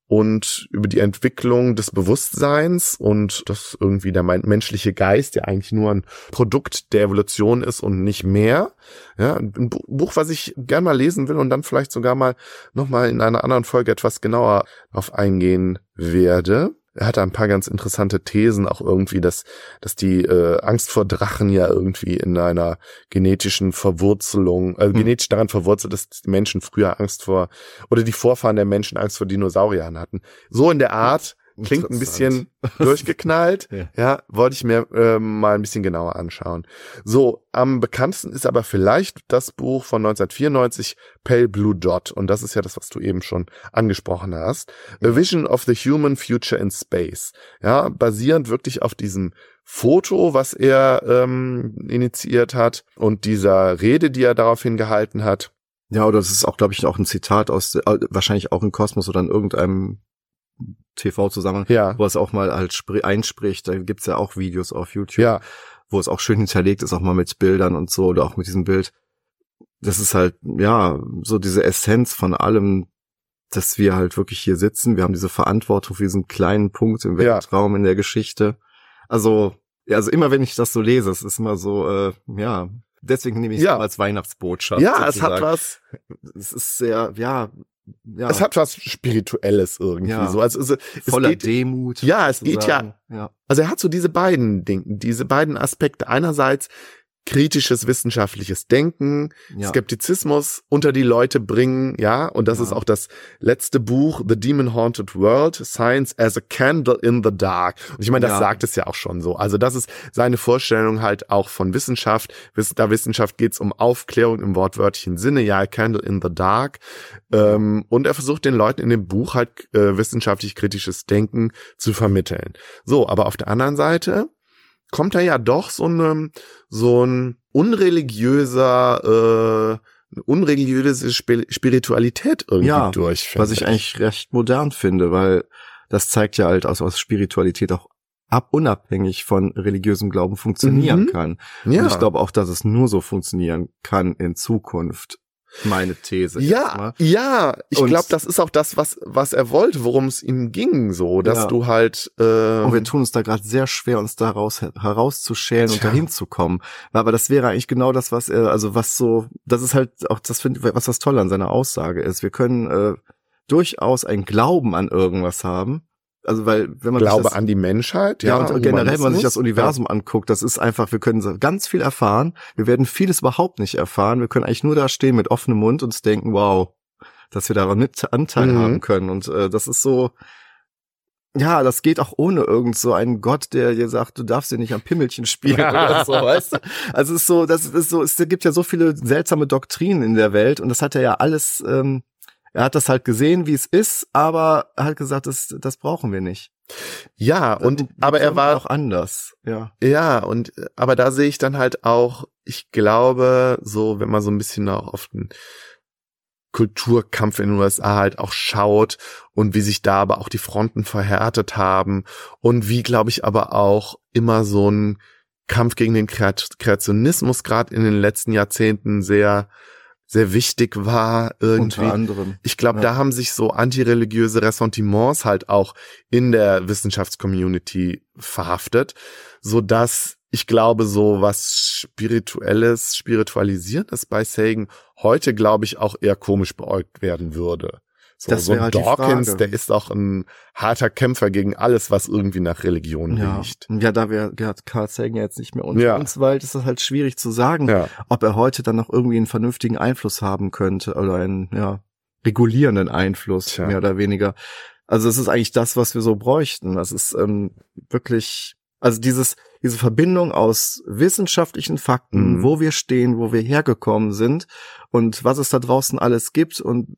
und über die Entwicklung des Bewusstseins und dass irgendwie der menschliche Geist ja eigentlich nur ein Produkt der Evolution ist und nicht mehr. Ja, ein Bu- Buch, was ich gern mal lesen will und dann vielleicht sogar mal nochmal in einer anderen Folge etwas genauer auf eingehen werde. Er hatte ein paar ganz interessante Thesen, auch irgendwie, dass, dass die äh, Angst vor Drachen ja irgendwie in einer genetischen Verwurzelung, äh, genetisch daran verwurzelt dass die Menschen früher Angst vor, oder die Vorfahren der Menschen Angst vor Dinosauriern hatten. So in der Art, klingt ein bisschen durchgeknallt. Ja. ja. wollte ich mir äh, mal ein bisschen genauer anschauen. So, am bekanntesten ist aber vielleicht das Buch von 1994, Pale Blue Dot. Und das ist ja das, was du eben schon angesprochen hast. A Vision of the Human Future in Space. Ja, basierend wirklich auf diesem Foto, was er ähm, initiiert hat und dieser Rede, die er daraufhin gehalten hat. Ja, oder das ist auch, glaube ich, auch ein Zitat aus, äh, wahrscheinlich auch in Kosmos oder in irgendeinem TV-Zusammenhang, Ja. wo es auch mal halt spr- einspricht. Da gibt's ja auch Videos auf YouTube, Ja, wo es auch schön hinterlegt ist, auch mal mit Bildern und so, oder auch mit diesem Bild. Das ist halt, ja, so diese Essenz von allem, dass wir halt wirklich hier sitzen. Wir haben diese Verantwortung für diesen kleinen Punkt im Ja. Weltraum in der Geschichte. Also, ja, also immer wenn ich das so lese, es ist immer so, äh, ja, deswegen nehme ich es Ja. als Weihnachtsbotschaft. ja, es hat sozusagen. was, Es ist sehr, ja, ja, es hat was Spirituelles irgendwie Ja. so. Also, es, es voller geht, Demut. Ja, es geht ja- ja. Also er hat so diese beiden Dinge, diese beiden Aspekte. Einerseits kritisches wissenschaftliches Denken, Ja. Skeptizismus unter die Leute bringen, ja, und das Ja. ist auch das letzte Buch, The Demon Haunted World, Science as a Candle in the Dark. Und ich meine, das Ja. sagt es ja auch schon so. Also das ist seine Vorstellung halt auch von Wissenschaft. Wiss- Da Wissenschaft geht's um Aufklärung im wortwörtlichen Sinne, ja, Candle in the Dark. Ähm, und er versucht den Leuten in dem Buch halt äh, wissenschaftlich kritisches Denken zu vermitteln. So, aber auf der anderen Seite kommt da ja doch so ein so ein unreligiöser äh, unreligiöse Spi- Spiritualität irgendwie Ja, durch. Was finde ich eigentlich recht modern finde, weil das zeigt ja halt, dass aus Spiritualität auch ab unabhängig von religiösem Glauben funktionieren Mhm. kann. ja. Und ich glaube auch, dass es nur so funktionieren kann in Zukunft. Meine These. Ja, ja, ich glaube, das ist auch das, was was er wollte, worum es ihm ging, so, dass Ja. du halt äh, Und wir tun uns da gerade sehr schwer, uns daraus herauszuschälen und dahin zu kommen. Aber das wäre eigentlich genau das, was er, also was so, das ist halt auch das finde was das Tolle an seiner Aussage ist. Wir können äh, durchaus ein Glauben an irgendwas haben. Also weil wenn man Glaube das, an die Menschheit, ja, und generell, wenn man sich das. Universum anguckt, das ist einfach, wir können so ganz viel erfahren, wir werden vieles überhaupt nicht erfahren, wir können eigentlich nur da stehen mit offenem Mund und denken, wow, dass wir daran mit Anteil Mhm. haben können. Und äh, das ist so, ja, das geht auch ohne irgend so einen Gott, der dir sagt, du darfst dir nicht am Pimmelchen spielen oder so, weißt du? Also es ist so, das ist so, es gibt ja so viele seltsame Doktrinen in der Welt und das hat er ja alles, ähm, er hat das halt gesehen, wie es ist, aber er hat gesagt, das, das brauchen wir nicht. Ja, und Die aber er war auch anders, ja. Ja, und aber da sehe ich dann halt auch, ich glaube, so, wenn man so ein bisschen auch auf den Kulturkampf in den USA halt auch schaut und wie sich da aber auch die Fronten verhärtet haben und wie, glaube ich, aber auch immer so ein Kampf gegen den Kreationismus gerade in den letzten Jahrzehnten sehr sehr wichtig war irgendwie. Unter anderem. Ich glaube, Ja. da haben sich so antireligiöse Ressentiments halt auch in der Wissenschaftscommunity verhaftet, so dass ich glaube, so was spirituelles, spiritualisierendes bei Sagan heute, glaube ich, auch eher komisch beäugt werden würde. So, Das so ein halt Dawkins, der ist auch ein harter Kämpfer gegen alles, was irgendwie nach Religion Ja, riecht. ja da wir ja, Carl Sagan ja jetzt nicht mehr unter Ja. uns weilt, ist das halt schwierig zu sagen, Ja, ob er heute dann noch irgendwie einen vernünftigen Einfluss haben könnte oder einen ja, regulierenden Einfluss, Tja. mehr oder weniger. Also es ist eigentlich das, was wir so bräuchten. Das ist ähm, wirklich, also dieses, diese Verbindung aus wissenschaftlichen Fakten, Mhm. wo wir stehen, wo wir hergekommen sind und was es da draußen alles gibt und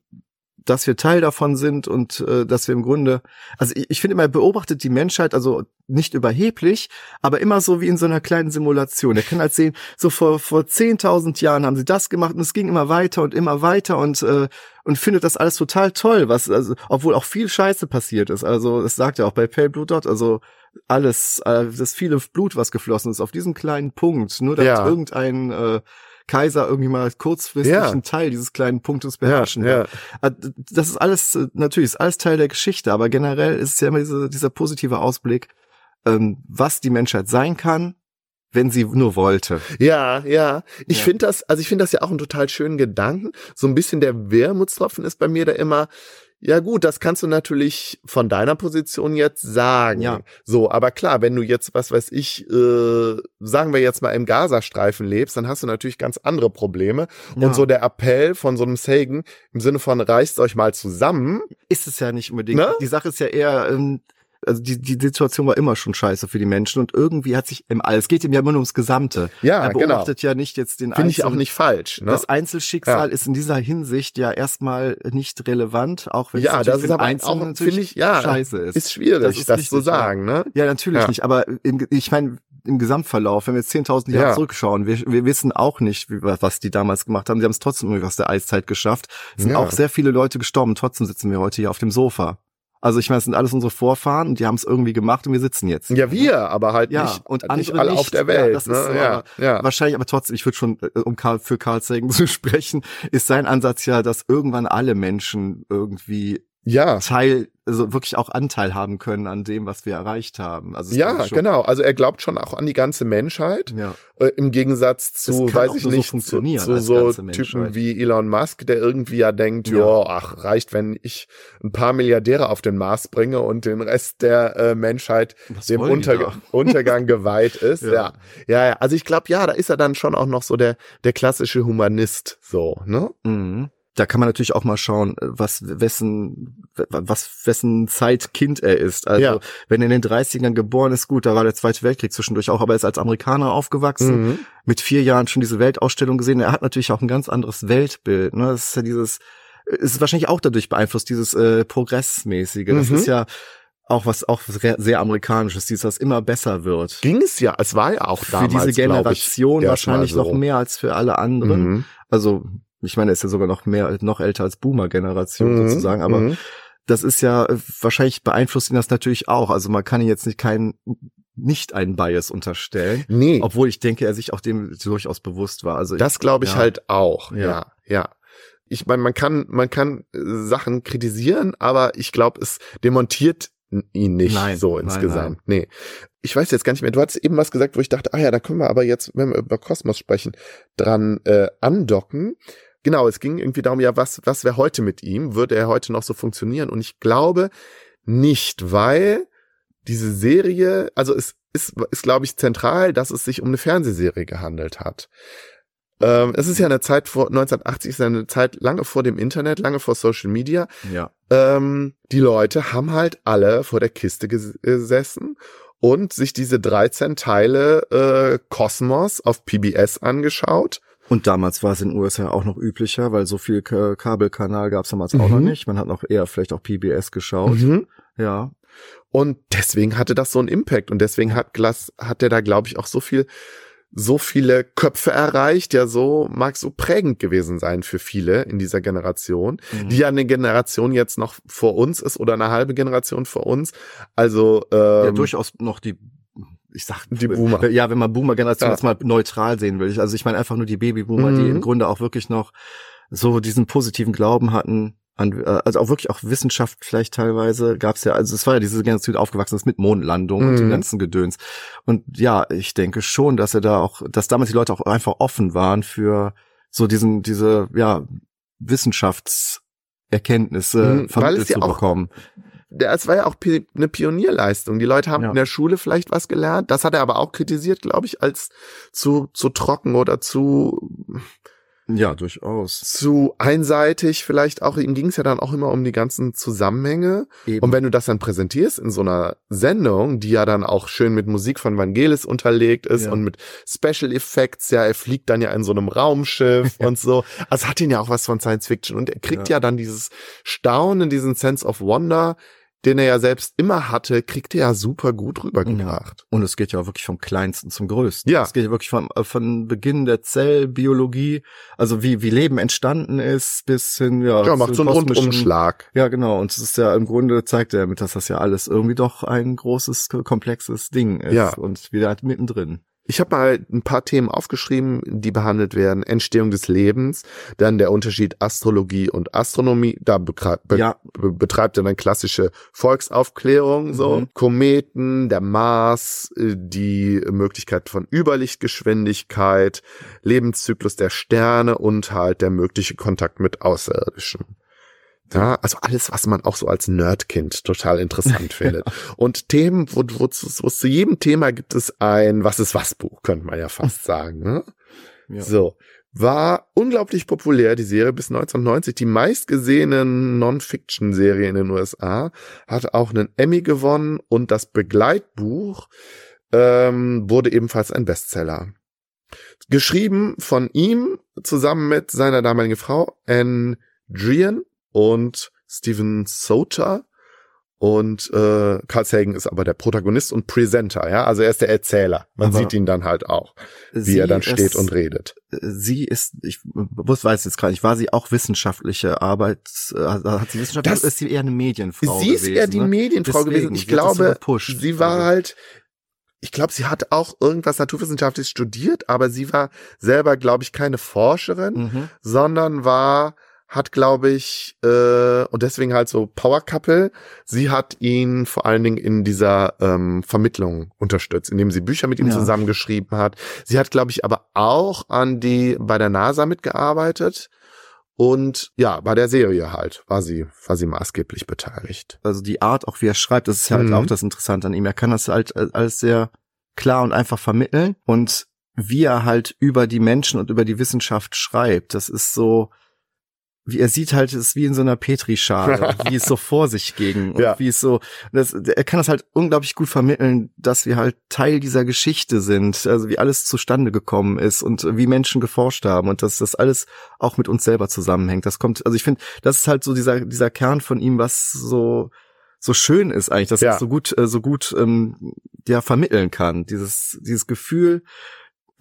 dass wir Teil davon sind und äh, dass wir im Grunde, also ich, ich finde immer, er beobachtet die Menschheit, also nicht überheblich, aber immer so wie in so einer kleinen Simulation. Er kann halt sehen, so vor, vor 10.000 Jahren haben sie das gemacht und es ging immer weiter und immer weiter und, äh, und findet das alles total toll, was, also, obwohl auch viel Scheiße passiert ist. Also, das sagt er auch bei Pale Blue Dot, also alles, äh, das viele Blut, was geflossen ist, auf diesem kleinen Punkt, nur damit Ja. irgendein äh, Kaiser irgendwie mal kurzfristig Ja. einen Teil dieses kleinen Punktes ja, beherrschen ja. kann. Äh, Das ist alles, äh, natürlich, ist alles Teil der Geschichte, aber generell ist es ja immer diese, dieser positive Ausblick, ähm, was die Menschheit sein kann, wenn sie nur wollte. Ja, ja. Ich Ja. finde das, also ich finde das ja auch einen total schönen Gedanken. So ein bisschen der Wermutstropfen ist bei mir da immer, ja gut, das kannst du natürlich von deiner Position jetzt sagen. Ja. So, aber klar, wenn du jetzt, was weiß ich, äh, sagen wir jetzt mal im Gazastreifen lebst, dann hast du natürlich ganz andere Probleme. Ja. Und so der Appell von so einem Sagan im Sinne von reißt euch mal zusammen. Ist es ja nicht unbedingt. Ne? Die Sache ist ja eher, ähm, also die, die Situation war immer schon scheiße für die Menschen und irgendwie hat sich im All, es geht ihm ja immer nur ums Gesamte. Ja, er genau. beobachtet ja nicht jetzt den Finde ich auch nicht falsch. Ne? Das Einzelschicksal Ja. ist in dieser Hinsicht ja erstmal nicht relevant, auch wenn Ja, es das ist aber Einzelnen auch, natürlich ich, ja, scheiße ist. Ist schwierig, Das das, ist zu richtig, sagen, ne? Ja, natürlich Ja. nicht, aber im, ich meine, im Gesamtverlauf, wenn wir jetzt 10.000 Jahre Ja. zurückschauen, wir, wir wissen auch nicht, wie, was die damals gemacht haben. Sie haben es trotzdem irgendwie aus der Eiszeit geschafft. Es sind Ja. auch sehr viele Leute gestorben, trotzdem sitzen wir heute hier auf dem Sofa. Also ich meine, es sind alles unsere Vorfahren und die haben es irgendwie gemacht und wir sitzen jetzt. Ja, wir, aber halt Ja, nicht, und nicht alle nicht. auf der Ja, Welt. das ne? ist ja, aber ja. Wahrscheinlich, aber trotzdem, ich würde schon, äh, um Karl, für Carl Sagan zu sprechen, ist sein Ansatz ja, dass irgendwann alle Menschen irgendwie ja. Teil, also wirklich auch Anteil haben können an dem, was wir erreicht haben. Also Ja, genau. Also er glaubt schon auch an die ganze Menschheit. Ja. Äh, Im Gegensatz zu, weiß ich nur so nicht, zu, so Typen wie Elon Musk, der irgendwie ja denkt, Ja. ja, ach, reicht, wenn ich ein paar Milliardäre auf den Mars bringe und den Rest der äh, Menschheit Was dem da? Untergang geweiht ist. Ja. ja. ja, ja. Also ich glaube, ja, da ist er dann schon auch noch so der, der klassische Humanist, so, ne? Mhm. Da kann man natürlich auch mal schauen, äh, was wessen was wessen Zeitkind er ist. Also Ja. wenn er in den 30ern geboren ist, gut, da war der Zweite Weltkrieg zwischendurch auch, aber er ist als Amerikaner aufgewachsen, Mhm. mit vier Jahren schon diese Weltausstellung gesehen. Er hat natürlich auch ein ganz anderes Weltbild. Ne? Das ist ja dieses, es ist wahrscheinlich auch dadurch beeinflusst, dieses äh, Progressmäßige. Das Mhm. ist ja auch was auch sehr, amerikanisches, dieses, was immer besser wird. Ging es ja, es war ja auch für damals, diese glaub Generation wahrscheinlich so. noch mehr als für alle anderen. Mhm. Also, ich meine, er ist ja sogar noch mehr, noch älter als Boomer-Generation Mhm. sozusagen, aber Mhm. das ist ja, äh, wahrscheinlich beeinflusst ihn das natürlich auch. Also man kann ihn jetzt nicht keinen, nicht einen Bias unterstellen. Nee. Obwohl ich denke, er sich auch dem durchaus bewusst war. Also Das glaube ich ja. halt auch. Ja. Ja, ja. Ich meine, man kann, man kann äh, Sachen kritisieren, aber ich glaube, es demontiert ihn nicht Nein, so nein, insgesamt. Nee. Ich weiß jetzt gar nicht mehr. Du hattest eben was gesagt, wo ich dachte, ah ja, da können wir aber jetzt, wenn wir über Kosmos sprechen, dran äh, andocken. Genau, es ging irgendwie darum, ja, was, was wäre heute mit ihm? Würde er heute noch so funktionieren? Und ich glaube nicht, weil diese Serie, also es ist, ist glaube ich, zentral, dass es sich um eine Fernsehserie gehandelt hat. Ähm, es ist ja eine Zeit vor 1980, ist eine Zeit lange vor dem Internet, lange vor Social Media. ja. Ähm, die Leute haben halt alle vor der Kiste ges gesessen und sich diese 13 Teile äh, Kosmos auf PBS angeschaut. Und damals war es in den USA auch noch üblicher, weil so viel Ka Kabelkanal gab es damals auch Mhm. noch nicht. Man hat noch eher vielleicht auch PBS geschaut. Ja. Und deswegen hatte das so einen Impact und deswegen hat Glass, hat der da, glaube ich, auch so viel so viele Köpfe erreicht, ja so mag so prägend gewesen sein für viele in dieser Generation, Mhm. die ja eine Generation jetzt noch vor uns ist oder eine halbe Generation vor uns. Also ähm, ja, durchaus noch die, ich sag, Die Boomer. Ja, wenn man Boomer-Generation Ja. jetzt mal neutral sehen will. Also ich meine einfach nur die Babyboomer, die Mhm. im Grunde auch wirklich noch so diesen positiven Glauben hatten. An, äh, also auch wirklich auch Wissenschaft vielleicht teilweise gab's ja, also es war ja diese Generation, die aufgewachsen ist mit Mondlandung und Mhm. dem ganzen Gedöns. Und ja, ich denke schon, dass er da auch, dass damals die Leute auch einfach offen waren für so diesen, diese, ja, Wissenschaftserkenntnisse Mhm, weil es ja zu auch bekommen. Das war ja auch eine Pionierleistung. Die Leute haben Ja. in der Schule vielleicht was gelernt. Das hat er aber auch kritisiert, glaube ich, als zu, zu trocken oder zu, Ja, durchaus. zu einseitig vielleicht auch. Ihm ging es ja dann auch immer um die ganzen Zusammenhänge. Eben. Und wenn du das dann präsentierst in so einer Sendung, die ja dann auch schön mit Musik von Vangelis unterlegt ist Ja. und mit Special Effects, ja, er fliegt dann ja in so einem Raumschiff und so. Also hat ihn ja auch was von Science Fiction und er kriegt ja, Ja. dann dieses Staunen, diesen Sense of Wonder, den er ja selbst immer hatte, kriegt er ja super gut rübergebracht. Und es geht ja auch wirklich vom Kleinsten zum Größten. Ja. Es geht ja wirklich vom, äh, von Beginn der Zellbiologie, also wie, wie Leben entstanden ist, bis hin, ja. Ja, macht so einen Rundumschlag. Ja, genau. Und es ist ja im Grunde zeigt er damit, dass das ja alles irgendwie doch ein großes, komplexes Ding ist. Ja. Und wieder halt mittendrin. Ich habe mal ein paar Themen aufgeschrieben, die behandelt werden. Entstehung des Lebens, dann der Unterschied Astrologie und Astronomie. Da be Ja. be betreibt er dann klassische Volksaufklärung, so Mhm. Kometen, der Mars, äh, die Möglichkeit von Überlichtgeschwindigkeit, Lebenszyklus der Sterne und halt der mögliche Kontakt mit Außerirdischen. Ja, also alles, was man auch so als Nerdkind total interessant findet. Und Themen, wo, wo, wo zu jedem Thema gibt es ein Was ist was Buch, könnte man ja fast sagen. Ne? Ja. So. War unglaublich populär, die Serie bis 1990, die meistgesehene Non-Fiction-Serie in den USA, hat auch einen Emmy gewonnen und das Begleitbuch ähm, wurde ebenfalls ein Bestseller. Geschrieben von ihm zusammen mit seiner damaligen Frau Anne Drian und Steven Soter. Und äh, Carl Sagan ist aber der Protagonist und Presenter, ja. Also er ist der Erzähler. Man Aber sieht ihn dann halt auch, wie er dann steht ist- und redet. Sie ist, ich bewusst weiß jetzt gar nicht, war sie auch wissenschaftliche Arbeit, äh, hat sie Wissenschaft, Das- ist sie eher eine Medienfrau sie ist gewesen, eher die ne? Medienfrau Deswegen, gewesen. Ich glaube, sie war Also- halt, ich glaube, sie hat auch irgendwas Naturwissenschaftliches studiert, aber sie war selber, glaube ich, keine Forscherin, Mhm. sondern war, hat, glaube ich, äh, und deswegen halt so Power Couple. Sie hat ihn vor allen Dingen in dieser ähm, Vermittlung unterstützt, indem sie Bücher mit ihm Ja. zusammengeschrieben hat. Sie hat, glaube ich, aber auch an die bei der NASA mitgearbeitet. Und ja, bei der Serie halt war sie, war sie maßgeblich beteiligt. also die Art, auch wie er schreibt, das ist halt Mhm. auch das Interessante an ihm. Er kann das halt äh, alles sehr klar und einfach vermitteln und wie er halt über die Menschen und über die Wissenschaft schreibt, das ist so, wie er sieht halt, es ist wie in so einer Petrischale, wie es so vor sich ging und Ja. wie es so, das, er kann das halt unglaublich gut vermitteln, dass wir halt Teil dieser Geschichte sind, also wie alles zustande gekommen ist und wie Menschen geforscht haben und dass das alles auch mit uns selber zusammenhängt. Das kommt, also ich finde, das ist halt so dieser dieser Kern von ihm, was so so schön ist eigentlich, dass er Ja. es so gut äh, so gut ähm, ja vermitteln kann. Dieses dieses Gefühl,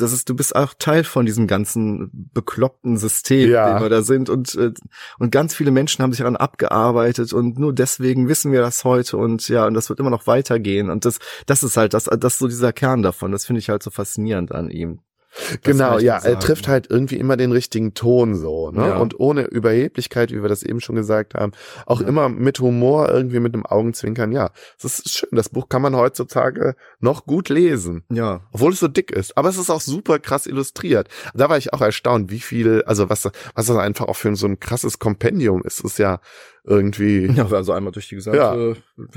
das ist, du bist auch Teil von diesem ganzen bekloppten System, Ja. dem wir da sind und äh, und ganz viele Menschen haben sich daran abgearbeitet und nur deswegen wissen wir das heute und ja und das wird immer noch weitergehen und das das ist halt das das ist so dieser Kern davon. Das finde ich halt so faszinierend an ihm. Das Genau, ja, er trifft halt irgendwie immer den richtigen Ton so, ne? Ja. Und ohne Überheblichkeit, wie wir das eben schon gesagt haben, auch Ja. immer mit Humor, irgendwie mit einem Augenzwinkern, ja. Das ist schön. Das Buch kann man heutzutage noch gut lesen. ja, Obwohl es so dick ist. Aber es ist auch super krass illustriert. Da war ich auch erstaunt, wie viel, also was, was das einfach auch für so ein krasses Kompendium ist. Es ist ja irgendwie ja, also einmal durch die gesamte Ja,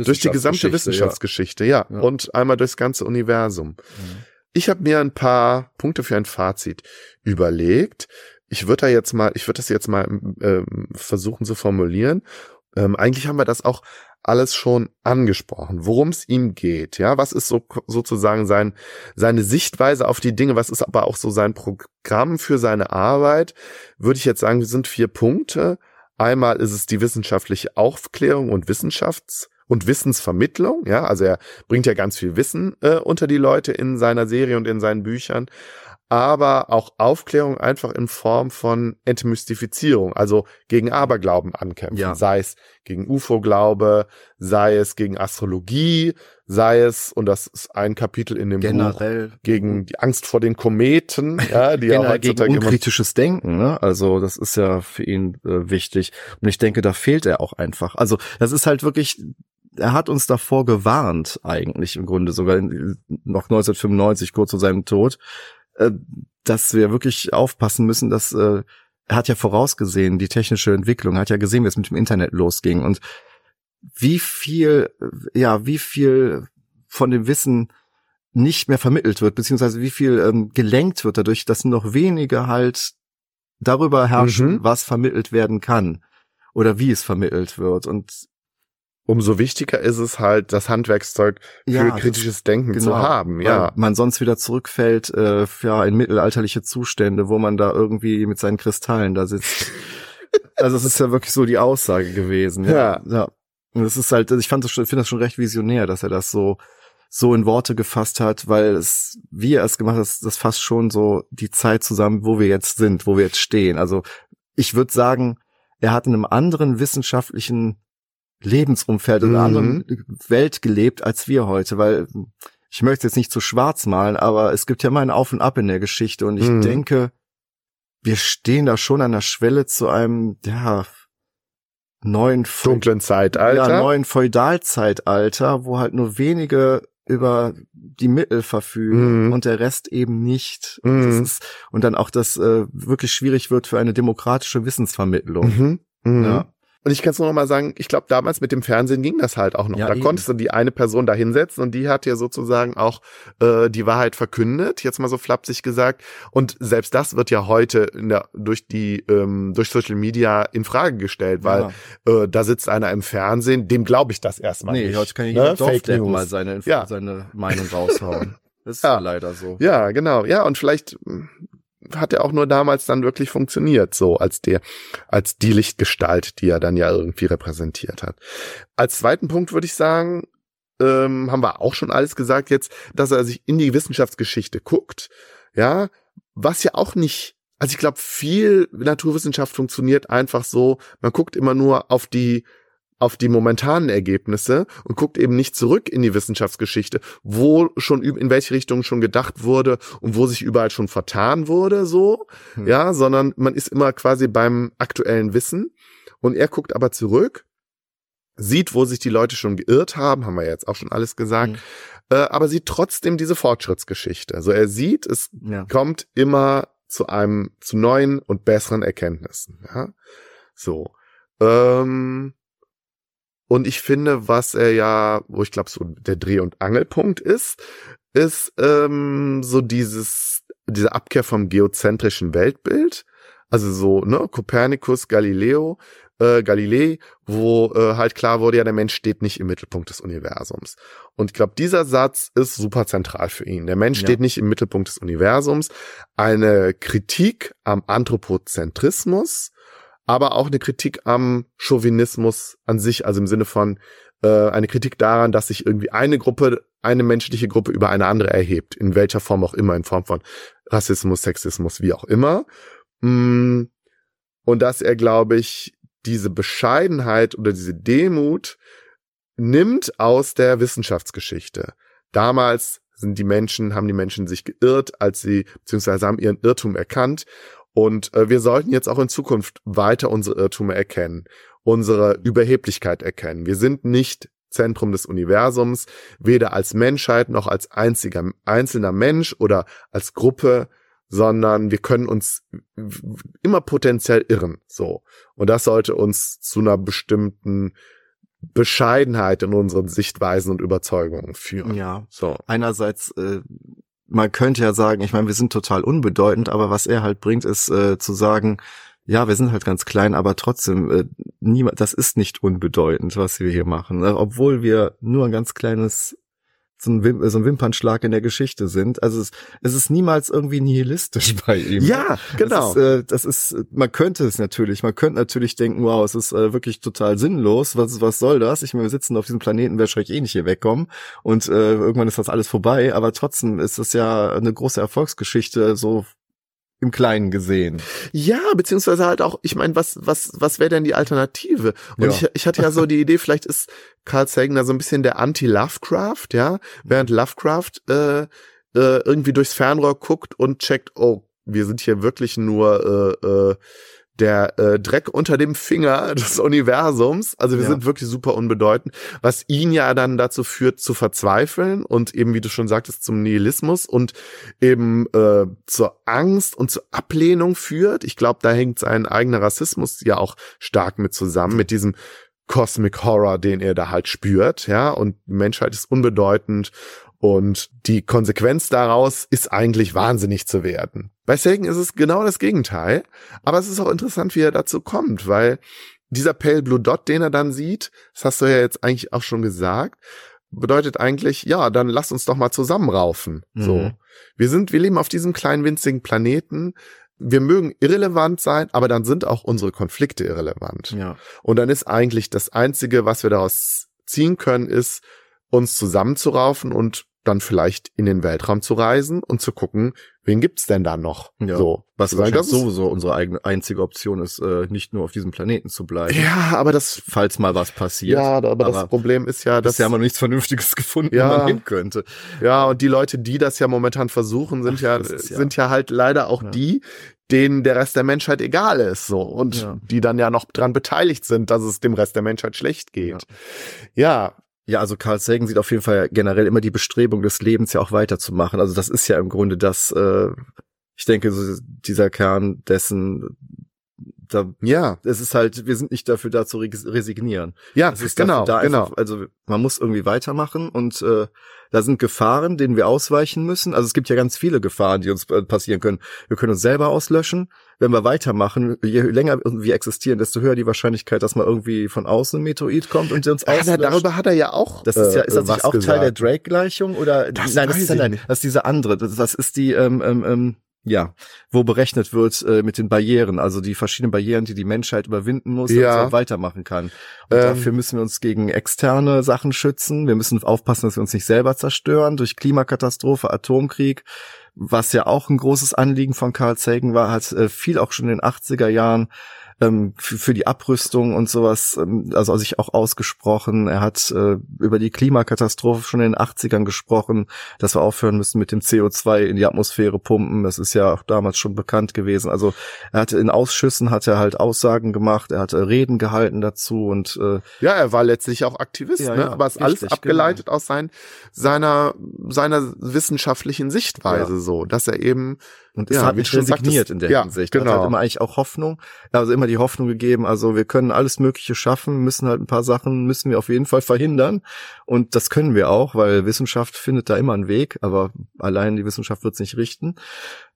durch die gesamte Wissenschaftsgeschichte, ja. Ja. Und einmal durchs ganze Universum. Ja. Ich habe mir ein paar Punkte für ein Fazit überlegt. Ich würde da jetzt mal, ich würde das jetzt mal ähm, versuchen zu formulieren. Ähm, eigentlich haben wir das auch alles schon angesprochen, worum es ihm geht. Ja, was ist so sozusagen sein seine Sichtweise auf die Dinge? Was ist aber auch so sein Programm für seine Arbeit? Würde ich jetzt sagen, sind vier Punkte. Einmal ist es die wissenschaftliche Aufklärung und Wissenschafts und Wissensvermittlung. Ja, also er bringt ja ganz viel Wissen äh, unter die Leute in seiner Serie und in seinen Büchern. aber auch Aufklärung einfach in Form von Entmystifizierung, also gegen Aberglauben ankämpfen, Ja. sei es gegen UFO-Glaube, sei es gegen Astrologie, sei es, und das ist ein Kapitel in dem Buch, Generell gegen die Angst vor den Kometen, ja, die ja generell gegen heutzutage immer unkritisches Denken, ne? Also das ist ja für ihn äh, wichtig. Und ich denke, da fehlt er auch einfach. Also das ist halt wirklich, er hat uns davor gewarnt, eigentlich im Grunde, sogar in, noch 1995, kurz vor seinem Tod, äh, dass wir wirklich aufpassen müssen, dass äh, er hat ja vorausgesehen, die technische Entwicklung, er hat ja gesehen, wie es mit dem Internet losging und wie viel, äh, ja, wie viel von dem Wissen nicht mehr vermittelt wird, beziehungsweise wie viel ähm, gelenkt wird dadurch, dass noch wenige halt darüber herrschen, Mhm. was vermittelt werden kann oder wie es vermittelt wird. Und umso wichtiger ist es halt, das Handwerkszeug für Ja, das- kritisches Denken zu genau, haben, weil ja. man sonst wieder zurückfällt äh, ja, in mittelalterliche Zustände, wo man da irgendwie mit seinen Kristallen da sitzt. also es ist ja wirklich so die Aussage gewesen. Ja. ja. Und es ist halt, ich fand das schon, finde das schon recht visionär, dass er das so so in Worte gefasst hat, weil es, wie er es gemacht hat, das fasst schon so die Zeit zusammen, wo wir jetzt sind, wo wir jetzt stehen. Also ich würde sagen, er hat in einem anderen wissenschaftlichen Lebensumfeld, in einer Mhm. anderen Welt gelebt als wir heute, weil ich möchte jetzt nicht zu schwarz malen, aber es gibt ja mal ein Auf und Ab in der Geschichte und ich Mhm. denke, wir stehen da schon an der Schwelle zu einem, ja, neuen Dunklen Zeitalter. ja, neuen Feudalzeitalter, wo halt nur wenige über die Mittel verfügen Mhm. und der Rest eben nicht. Mhm. Ist, und dann auch das äh, wirklich schwierig wird für eine demokratische Wissensvermittlung. Mhm. Mhm. Ja. Und ich kann es nur noch mal sagen, ich glaube, damals mit dem Fernsehen ging das halt auch noch. Ja, da eben. konntest du die eine Person da hinsetzen und die hat dir sozusagen auch äh, die Wahrheit verkündet, jetzt mal so flapsig gesagt. Und selbst das wird ja heute in der, durch die ähm, durch Social Media in Frage gestellt, weil äh, da sitzt einer im Fernsehen, dem glaube ich das erstmal nee, nicht. heute kann ich ne? Fake News. mal seine, Ja. seine Meinung raushauen. Das ist Ja. ja leider so. Ja, genau. Ja, und vielleicht hat er auch nur damals dann wirklich funktioniert, so als der, als die Lichtgestalt, die er dann ja irgendwie repräsentiert hat. Als zweiten Punkt würde ich sagen, ähm, haben wir auch schon alles gesagt jetzt, dass er sich in die Wissenschaftsgeschichte guckt, ja, was ja auch nicht, also ich glaube, viel Naturwissenschaft funktioniert einfach so, man guckt immer nur auf die auf die momentanen Ergebnisse und guckt eben nicht zurück in die Wissenschaftsgeschichte, wo schon in welche Richtung schon gedacht wurde und wo sich überall schon vertan wurde, so, Hm. ja, sondern man ist immer quasi beim aktuellen Wissen und er guckt aber zurück, sieht, wo sich die Leute schon geirrt haben, haben wir jetzt auch schon alles gesagt, Hm. äh, aber sieht trotzdem diese Fortschrittsgeschichte. Also er sieht, es Ja. kommt immer zu einem, zu neuen und besseren Erkenntnissen. Ja? So. Ähm, und ich finde, was er ja, wo ich glaube, so der Dreh- und Angelpunkt ist, ist ähm, so dieses, diese Abkehr vom geozentrischen Weltbild. Also so, ne, Kopernikus, Galileo, äh, Galilei, wo äh, halt klar wurde, ja, der Mensch steht nicht im Mittelpunkt des Universums. Und ich glaube, dieser Satz ist super zentral für ihn. Der Mensch Ja. steht nicht im Mittelpunkt des Universums. Eine Kritik am Anthropozentrismus, aber auch eine Kritik am Chauvinismus an sich, also im Sinne von äh, eine Kritik daran, dass sich irgendwie eine Gruppe, eine menschliche Gruppe über eine andere erhebt, in welcher Form auch immer, in Form von Rassismus, Sexismus, wie auch immer. Mm, Und dass er, glaube ich, diese Bescheidenheit oder diese Demut nimmt aus der Wissenschaftsgeschichte. Damals sind die Menschen, haben die Menschen sich geirrt, als sie, beziehungsweise haben ihren Irrtum erkannt. Und äh, wir sollten jetzt auch in Zukunft weiter unsere Irrtümer erkennen, unsere Überheblichkeit erkennen. Wir sind nicht Zentrum des Universums, weder als Menschheit noch als einziger einzelner Mensch oder als Gruppe, sondern wir können uns immer potenziell irren, so. Und das sollte uns zu einer bestimmten Bescheidenheit in unseren Sichtweisen und Überzeugungen führen. Ja. So. Einerseits, äh, man könnte ja sagen, ich meine, wir sind total unbedeutend, aber was er halt bringt, ist äh, zu sagen, ja, wir sind halt ganz klein, aber trotzdem, äh, niemand, das ist nicht unbedeutend, was wir hier machen. Ne? Obwohl wir nur ein ganz kleines so ein, Wim so ein Wimpernschlag in der Geschichte sind. Also es, es ist niemals irgendwie nihilistisch bei ihm. Ja, genau. Das ist, äh, das ist, man könnte es natürlich, man könnte natürlich denken, wow, es ist äh, wirklich total sinnlos. Was, was soll das? Ich meine, wir sitzen auf diesem Planeten, wer schreck eh nicht hier wegkommen und äh, irgendwann ist das alles vorbei. Aber trotzdem ist es ja eine große Erfolgsgeschichte, so im Kleinen gesehen. Ja, beziehungsweise halt auch, ich meine, was, was, was wäre denn die Alternative? Und Ja. ich, ich hatte ja so die Idee, vielleicht ist Carl Sagan da so ein bisschen der Anti-Lovecraft, ja, während Lovecraft äh, äh, irgendwie durchs Fernrohr guckt und checkt, oh, wir sind hier wirklich nur äh, äh, der äh, Dreck unter dem Finger des Universums. Also wir Ja. sind wirklich super unbedeutend, was ihn ja dann dazu führt zu verzweifeln und eben, wie du schon sagtest, zum Nihilismus und eben äh, zur Angst und zur Ablehnung führt. Ich glaube, da hängt sein eigener Rassismus ja auch stark mit zusammen, mit diesem Cosmic Horror, den er da halt spürt, ja, und die Menschheit ist unbedeutend und die Konsequenz daraus ist eigentlich wahnsinnig zu werden. Bei Sagan ist es genau das Gegenteil, aber es ist auch interessant, wie er dazu kommt, weil dieser Pale Blue Dot, den er dann sieht, das hast du ja jetzt eigentlich auch schon gesagt, bedeutet eigentlich, ja, dann lass uns doch mal zusammenraufen. So. Mhm. Wir sind, wir leben auf diesem kleinen winzigen Planeten. Wir mögen irrelevant sein, aber dann sind auch unsere Konflikte irrelevant. Ja. Und dann ist eigentlich das Einzige, was wir daraus ziehen können, ist, uns zusammenzuraufen und dann vielleicht in den Weltraum zu reisen und zu gucken, wen gibt's denn da noch? Ja. So. Was wahrscheinlich das ist- sowieso unsere eigene einzige Option ist, äh, nicht nur auf diesem Planeten zu bleiben. Ja, aber das, Falls mal was passiert. ja, aber, das aber Problem ist ja, dass, Bisher haben wir noch nichts Vernünftiges gefunden, Ja. wo man hin könnte. ja, und die Leute, die das ja momentan versuchen, sind Ach, ja, das ja- sind ja halt leider auch Ja. die, denen der Rest der Menschheit egal ist, so. Und die dann ja noch dran beteiligt sind, dass es dem Rest der Menschheit schlecht geht. Ja, Ja, also Carl Sagan sieht auf jeden Fall generell immer die Bestrebung des Lebens ja auch weiterzumachen. Also das ist ja im Grunde das, äh, ich denke, so dieser Kern dessen, da, ja, es ist halt, wir sind nicht dafür da zu res- resignieren. ja, Es ist genau, da genau. Einfach, also man muss irgendwie weitermachen und äh, da sind Gefahren, denen wir ausweichen müssen. Also es gibt ja ganz viele Gefahren, die uns äh, passieren können. Wir können uns selber auslöschen. Wenn wir weitermachen, je länger wir existieren, desto höher die Wahrscheinlichkeit, dass mal irgendwie von außen ein Meteorit kommt und uns auslöscht. darüber hat er ja auch. Das ist ja, äh, ist das nicht auch Teil gesagt. der Drake-Gleichung oder? Das nein, das ist, ich nein, das ist diese andere. Das, das ist die, ähm, ähm, ähm, ja, wo berechnet wird äh, mit den Barrieren, also die verschiedenen Barrieren, die die Menschheit überwinden muss, damit Ja. sie auch weitermachen kann. Und Ähm. dafür müssen wir uns gegen externe Sachen schützen. Wir müssen aufpassen, dass wir uns nicht selber zerstören durch Klimakatastrophe, Atomkrieg. Was ja auch ein großes Anliegen von Carl Sagan war, hat äh, viel auch schon in den 80er Jahren ähm, für, für die Abrüstung und sowas, ähm, also sich auch ausgesprochen. Er hat äh, über die Klimakatastrophe schon in den 80ern gesprochen, dass wir aufhören müssen mit dem CO2 in die Atmosphäre pumpen. Das ist ja auch damals schon bekannt gewesen. Also er hatte in Ausschüssen hat er halt Aussagen gemacht, er hat äh, Reden gehalten dazu und äh, Ja, er war letztlich auch Aktivist, Ja, ne? ja, aber es ist alles richtig, abgeleitet aus sein, seiner, seiner wissenschaftlichen Sichtweise Ja. so, dass er eben, Und es Ja, hat du schon resigniert sagtest. in der Ja, Hinsicht. Er Hat genau. halt immer eigentlich auch Hoffnung, also immer die Hoffnung gegeben, also wir können alles Mögliche schaffen, müssen halt ein paar Sachen, müssen wir auf jeden Fall verhindern. Und das können wir auch, weil Wissenschaft findet da immer einen Weg, aber allein die Wissenschaft wird es nicht richten.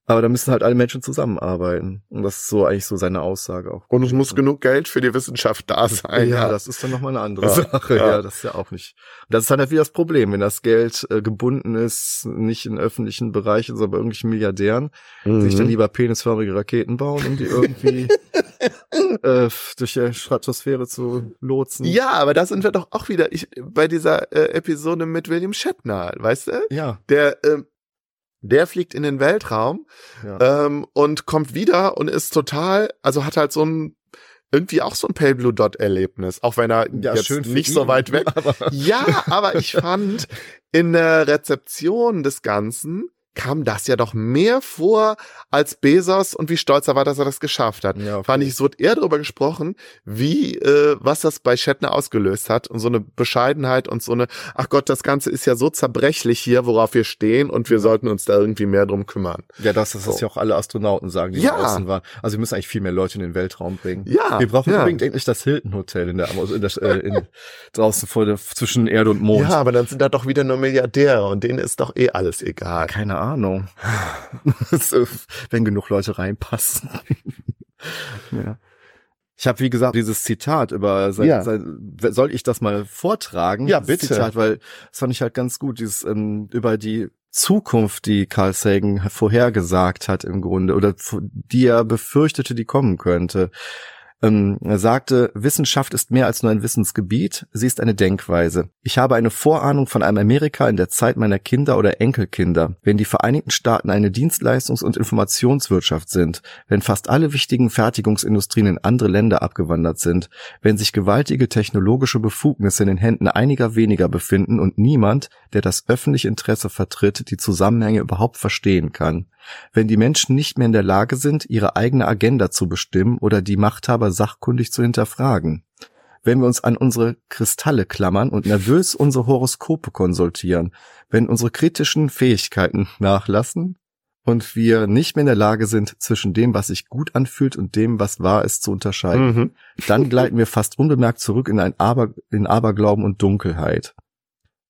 Aber da müssen halt alle Menschen zusammenarbeiten. Und das ist so eigentlich so seine Aussage auch. und es muss genug Geld für die Wissenschaft da sein. ja, das ist dann nochmal eine andere Ja, Sache. ja. Ja. das ist ja auch nicht. Das ist dann halt wieder das Problem, wenn das Geld äh, gebunden ist, nicht in öffentlichen Bereichen, sondern bei irgendwelchen Milliardären, Mhm. sich dann lieber penisförmige Raketen bauen, um die irgendwie äh, durch die Stratosphäre zu lotsen. Ja, aber da sind wir doch auch wieder ich, bei dieser äh, Episode mit William Shatner, weißt du? Ja, Der, ähm, der fliegt in den Weltraum ja. ähm, und kommt wieder und ist total, also hat halt so ein irgendwie auch so ein Pale Blue Dot Erlebnis, auch wenn er ja, jetzt nicht ihn, so weit weg. Aber Ja, aber ich fand in der Rezeption des Ganzen kam das ja doch mehr vor als Bezos und wie stolz er war, dass er das geschafft hat. Ja, okay. Fand ich, es wurde eher darüber gesprochen, wie, äh, was das bei Shatner ausgelöst hat und so eine Bescheidenheit und so eine, ach Gott, das Ganze ist ja so zerbrechlich hier, worauf wir stehen und wir sollten uns da irgendwie mehr drum kümmern. ja, das, das So. ist ja auch alle Astronauten sagen, die Ja. da außen waren. Also wir müssen eigentlich viel mehr Leute in den Weltraum bringen. Ja, Wir brauchen ja. unbedingt endlich das Hilton Hotel in der, also in der äh, in, draußen vor der, zwischen Erde und Mond. Ja, aber dann sind da doch wieder nur Milliardäre und denen ist doch eh alles egal. Keine Ahnung. So, Wenn genug Leute reinpassen. ja. Ich habe, wie gesagt, dieses Zitat über sein, Ja. sein, soll ich das mal vortragen? Ja, bitte. Zitat, weil das fand ich halt ganz gut, dieses ähm, über die Zukunft, die Carl Sagan vorhergesagt hat im Grunde oder die er befürchtete, die kommen könnte. Ähm, sagte, Wissenschaft ist mehr als nur ein Wissensgebiet, sie ist eine Denkweise. Ich habe eine Vorahnung von einem Amerika in der Zeit meiner Kinder oder Enkelkinder, wenn die Vereinigten Staaten eine Dienstleistungs- und Informationswirtschaft sind, wenn fast alle wichtigen Fertigungsindustrien in andere Länder abgewandert sind, wenn sich gewaltige technologische Befugnisse in den Händen einiger weniger befinden und niemand, der das öffentliche Interesse vertritt, die Zusammenhänge überhaupt verstehen kann wenn die Menschen nicht mehr in der Lage sind, ihre eigene Agenda zu bestimmen oder die Machthaber sachkundig zu hinterfragen. Wenn wir uns an unsere Kristalle klammern und nervös unsere Horoskope konsultieren, wenn unsere kritischen Fähigkeiten nachlassen und wir nicht mehr in der Lage sind, zwischen dem, was sich gut anfühlt und dem, was wahr ist, zu unterscheiden, Mhm. dann gleiten wir fast unbemerkt zurück in ein Aber, in Aberglauben und Dunkelheit.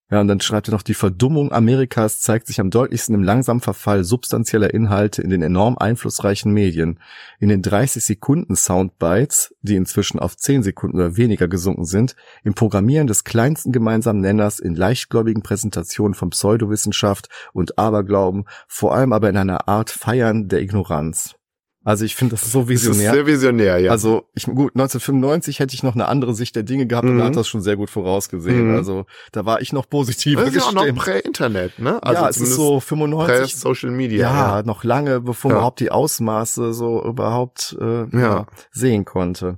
Ja, und dann schreibt er noch, die Verdummung Amerikas zeigt sich am deutlichsten im langsamen Verfall substanzieller Inhalte in den enorm einflussreichen Medien. In den 30 Sekunden Soundbites, die inzwischen auf 10 Sekunden oder weniger gesunken sind, im Programmieren des kleinsten gemeinsamen Nenners, in leichtgläubigen Präsentationen von Pseudowissenschaft und Aberglauben, vor allem aber in einer Art Feiern der Ignoranz. Also ich finde das so Das ist visionär. sehr visionär, ja. Also ich gut, 1995 hätte ich noch eine andere Sicht der Dinge gehabt und Mhm. er hat das schon sehr gut vorausgesehen. Mhm. Also da war ich noch positiver das ist ja auch noch gestimmt. Prä-Internet, ne? Also ja, es ist so 95. Prä-Social Media. ja, noch lange, bevor Ja. man überhaupt die Ausmaße so überhaupt äh, ja. Ja. sehen konnte.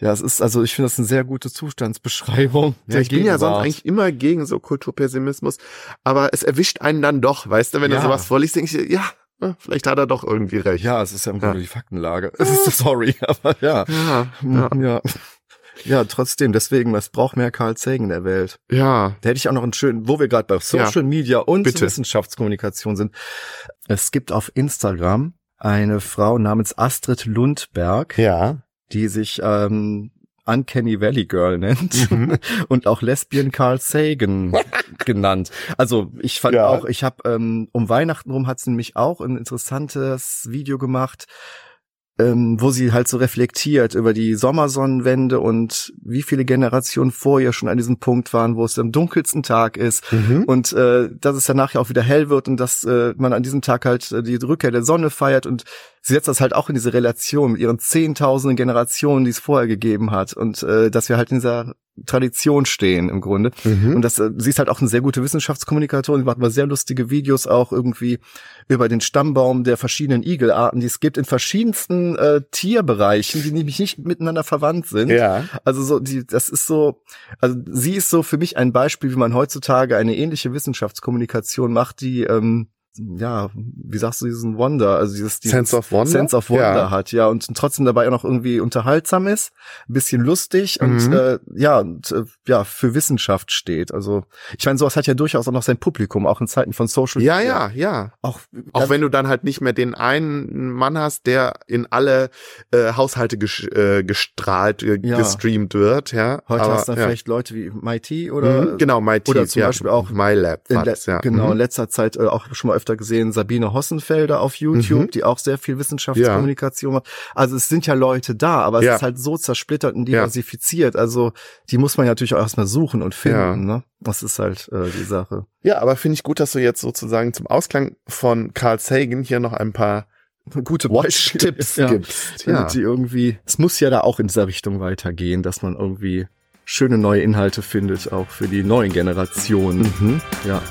Ja, es ist also, ich finde das eine sehr gute Zustandsbeschreibung. Ja, ich bin ja sonst eigentlich immer gegen so Kulturpessimismus, aber es erwischt einen dann doch, weißt du, wenn Ja. du sowas vorliest, denkst du, ja, vielleicht hat er doch irgendwie recht. Ja, es ist ja im Grunde Ja. die Faktenlage. Es ist sorry, aber ja. ja, Ja. ja. ja. Ja, trotzdem, deswegen, es braucht mehr Carl Sagan in der Welt. ja. Da hätte ich auch noch einen schönen, wo wir gerade bei Social Media und. Wissenschaftskommunikation sind. Es gibt auf Instagram eine Frau namens Astrid Lundberg, Ja. die sich ähm, Uncanny Valley Girl nennt Mhm. und auch Lesbian Carl Sagan genannt. Also ich fand Ja. auch, ich habe ähm, um Weihnachten rum hat sie nämlich auch ein interessantes Video gemacht, ähm, wo sie halt so reflektiert über die Sommersonnenwende und wie viele Generationen vor ihr schon an diesem Punkt waren, wo es am dunkelsten Tag ist Mhm. und äh, dass es dann nachher auch wieder hell wird und dass äh, man an diesem Tag halt äh, die Rückkehr der Sonne feiert und sie setzt das halt auch in diese Relation mit ihren zehntausenden Generationen, die es vorher gegeben hat und äh, dass wir halt in dieser Tradition stehen im Grunde. Mhm. Und das, äh, sie ist halt auch eine sehr gute Wissenschaftskommunikatorin, sie macht mal sehr lustige Videos auch irgendwie über den Stammbaum der verschiedenen Igelarten, die es gibt in verschiedensten äh, Tierbereichen, die nämlich nicht miteinander verwandt sind. ja. Also so, die, das ist so, also sie ist so für mich ein Beispiel, wie man heutzutage eine ähnliche Wissenschaftskommunikation macht, die, ähm, ja, wie sagst du, diesen Wonder, also dieses, dieses Sense of Wonder? Sense of Wonder Ja. hat, ja, und trotzdem dabei auch noch irgendwie unterhaltsam ist, ein bisschen lustig und Mhm. äh, ja, und, äh, ja, für Wissenschaft steht. Also ich meine, sowas hat ja durchaus auch noch sein Publikum, auch in Zeiten von Social Ja, Media. ja, ja. Auch, Auch ja, wenn du dann halt nicht mehr den einen Mann hast, der in alle äh, Haushalte ges äh, gestrahlt, äh, Ja. gestreamt wird, ja. heute Aber, hast du dann ja. vielleicht Leute wie MIT oder Mhm, genau, My oder zum ja. Beispiel auch MyLab in ja. Genau, in Mhm. letzter Zeit äh, auch schon mal öfter gesehen, Sabine Hossenfelder auf YouTube, Mhm. die auch sehr viel Wissenschaftskommunikation macht. Also es sind ja Leute da, aber es Ja. ist halt so zersplittert und Ja. diversifiziert. Also die muss man ja natürlich auch erstmal suchen und finden. Ja. Ne? Das ist halt äh, die Sache. Ja, aber finde ich gut, dass du jetzt sozusagen zum Ausklang von Carl Sagan hier noch ein paar Gute Watch-Tipps ja. gibst. Damit Ja. die irgendwie, es muss ja da auch in dieser Richtung weitergehen, dass man irgendwie schöne neue Inhalte findet, auch für die neuen Generationen. Mhm. Ja.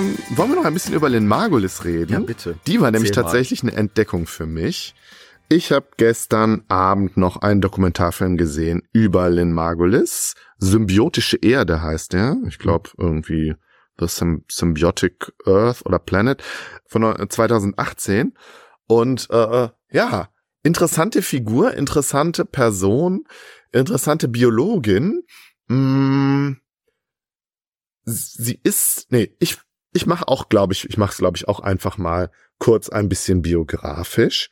Ähm, wollen wir noch ein bisschen über Lynn Margulis reden? Ja, bitte. Die war nämlich tatsächlich eine Entdeckung für mich. Ich habe gestern Abend noch einen Dokumentarfilm gesehen über Lynn Margulis. Symbiotische Erde heißt der. Ich glaube irgendwie The Sym Symbiotic Earth oder Planet von äh, 2018. Und äh, ja, interessante Figur, interessante Person, interessante Biologin. Mm, sie ist, nee, ich, ich mache auch, glaube ich, ich mache es, glaube ich, auch einfach mal kurz ein bisschen biografisch.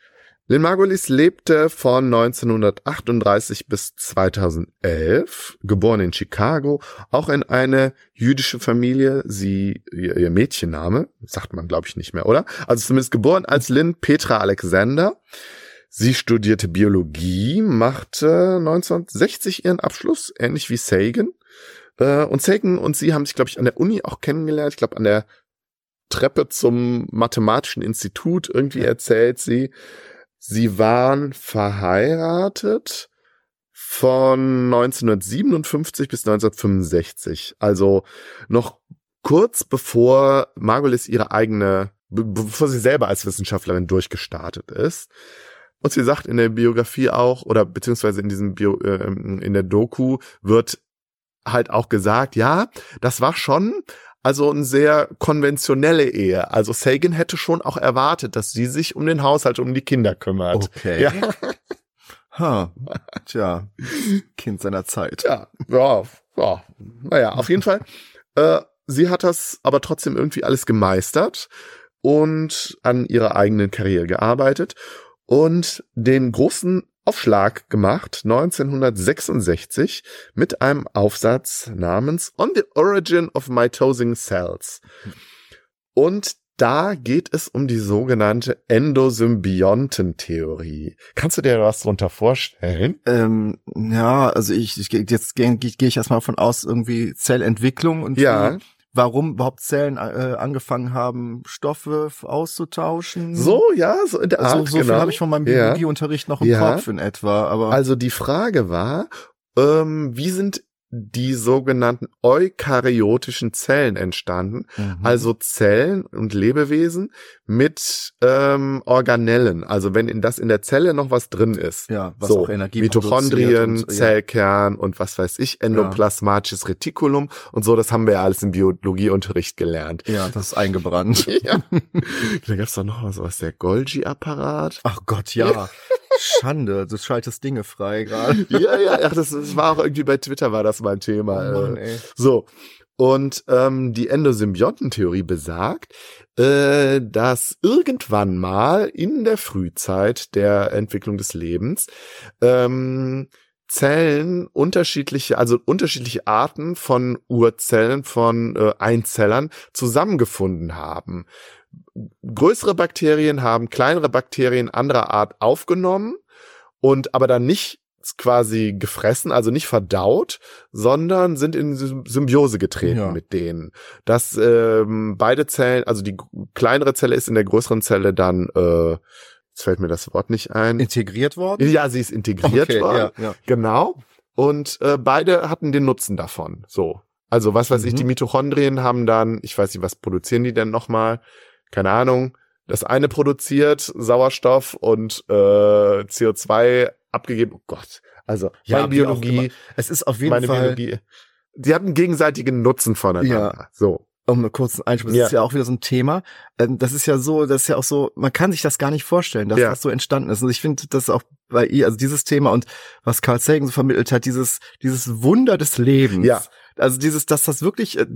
Lynn Margulis lebte von 1938 bis 2011, geboren in Chicago, auch in eine jüdische Familie. Sie, ihr, Mädchenname, sagt man glaube ich nicht mehr, oder? Also zumindest geboren als Lynn Petra Alexander. Sie studierte Biologie, machte 1960 ihren Abschluss, ähnlich wie Sagan. Äh, und Sagan und sie haben sich, glaube ich, an der Uni auch kennengelernt. Ich glaube, an der Treppe zum Mathematischen Institut irgendwie erzählt sie. Sie waren verheiratet von 1957 bis 1965. Also noch kurz bevor Margulis ihre eigene, bevor sie selber als Wissenschaftlerin durchgestartet ist. Und sie sagt in der Biografie auch, oder beziehungsweise in diesem Bio, äh, in der Doku wird halt auch gesagt, ja, das war schon also eine sehr konventionelle Ehe. Also Sagan hätte schon auch erwartet, dass sie sich um den Haushalt, um die Kinder kümmert. Okay. Ja, Ha. Tja, Kind seiner Zeit. ja, ja, ja. Naja, auf jeden Fall. Äh, sie hat das aber trotzdem irgendwie alles gemeistert und an ihrer eigenen Karriere gearbeitet und den großen Aufschlag gemacht 1966 mit einem Aufsatz namens On the Origin of Mitosing Cells. Und da geht es um die sogenannte Endosymbiontentheorie. Kannst du dir was darunter vorstellen? Ähm, ja, also ich, ich jetzt gehe geh, geh ich erstmal davon aus, irgendwie Zellentwicklung und Ja. Warum überhaupt Zellen äh, angefangen haben, Stoffe auszutauschen. So, ja, so in der also, Art, so genau. viel habe ich von meinem Ja. Biologieunterricht noch im Ja. Kopf in etwa, aber Also die Frage war, ähm, wie sind die sogenannten eukaryotischen Zellen entstanden? Mhm. Also Zellen und Lebewesen mit ähm, Organellen. Also wenn in das in der Zelle noch was drin ist. ja, was so, auch Energie Mitochondrien, und, ja. Zellkern und was weiß ich, endoplasmatisches Retikulum und so, das haben wir ja alles im Biologieunterricht gelernt. Ja, das ist eingebrannt. Ja. da gab's doch noch was, was der Golgi-Apparat. Ach Gott, ja. Schande, du schaltest Dinge frei gerade. ja, ja, ach, das, das war auch irgendwie bei Twitter war das mal ein Thema. Oh Mann, äh, ey. So. Und ähm, die Endosymbiontentheorie besagt, äh, dass irgendwann mal in der Frühzeit der Entwicklung des Lebens ähm, Zellen unterschiedliche, also unterschiedliche Arten von Urzellen, von äh, Einzellern zusammengefunden haben. Größere Bakterien haben kleinere Bakterien anderer Art aufgenommen und aber dann nicht quasi gefressen, also nicht verdaut, sondern sind in Sym- Symbiose getreten Ja. mit denen. Dass ähm, beide Zellen, also die kleinere Zelle ist in der größeren Zelle dann, äh, jetzt fällt mir das Wort nicht ein. Integriert worden? Ja, sie ist integriert Okay, worden. ja, ja. Genau. Und äh, beide hatten den Nutzen davon. So. Also was weiß ich, Mhm. die Mitochondrien haben dann, ich weiß nicht, was produzieren die denn nochmal? Keine Ahnung. Das eine produziert Sauerstoff und äh, CO2 abgegeben. Oh Gott. Also Ja, meine Biologie. Es ist auf jeden meine Fall, Biologie. Die haben gegenseitigen Nutzen voneinander. Ja. So. um einen kurzen Einschub, das Ja. ist ja auch wieder so ein Thema. Ähm, Das ist ja so, das ist ja auch so, man kann sich das gar nicht vorstellen, dass Ja. das so entstanden ist. Und ich finde, das auch bei ihr, also dieses Thema und was Carl Sagan so vermittelt hat, dieses, dieses Wunder des Lebens. Ja. Also dieses, dass das wirklich, äh,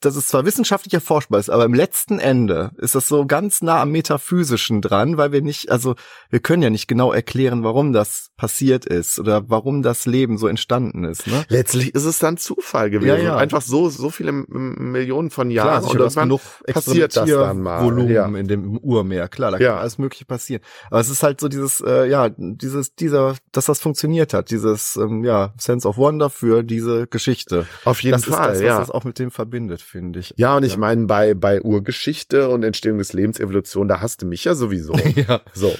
dass es zwar wissenschaftlich erforschbar ist, aber im letzten Ende ist das so ganz nah am Metaphysischen dran, weil wir nicht, also wir können ja nicht genau erklären, warum das passiert ist oder warum das Leben so entstanden ist. Ne? Letztlich ist es dann Zufall gewesen. Ja, ja. Einfach so, so viele Millionen von Jahren. Klar, und irgendwann genug passiert das dann mal. Volumen Ja. in dem Urmeer, klar, da kann alles Mögliche passieren. Aber es ist halt so dieses, äh, ja, dieses, dieser, dass das funktioniert hat, dieses, ähm, ja, Sense of Wonder für diese Geschichte. Auf jeden das Fall, ist das, was ja. das auch mit dem verbindet, finde ich. Ja, und ich meine, bei, bei Urgeschichte und Entstehung des Lebens, Evolution, da hast du mich ja sowieso. ja. so.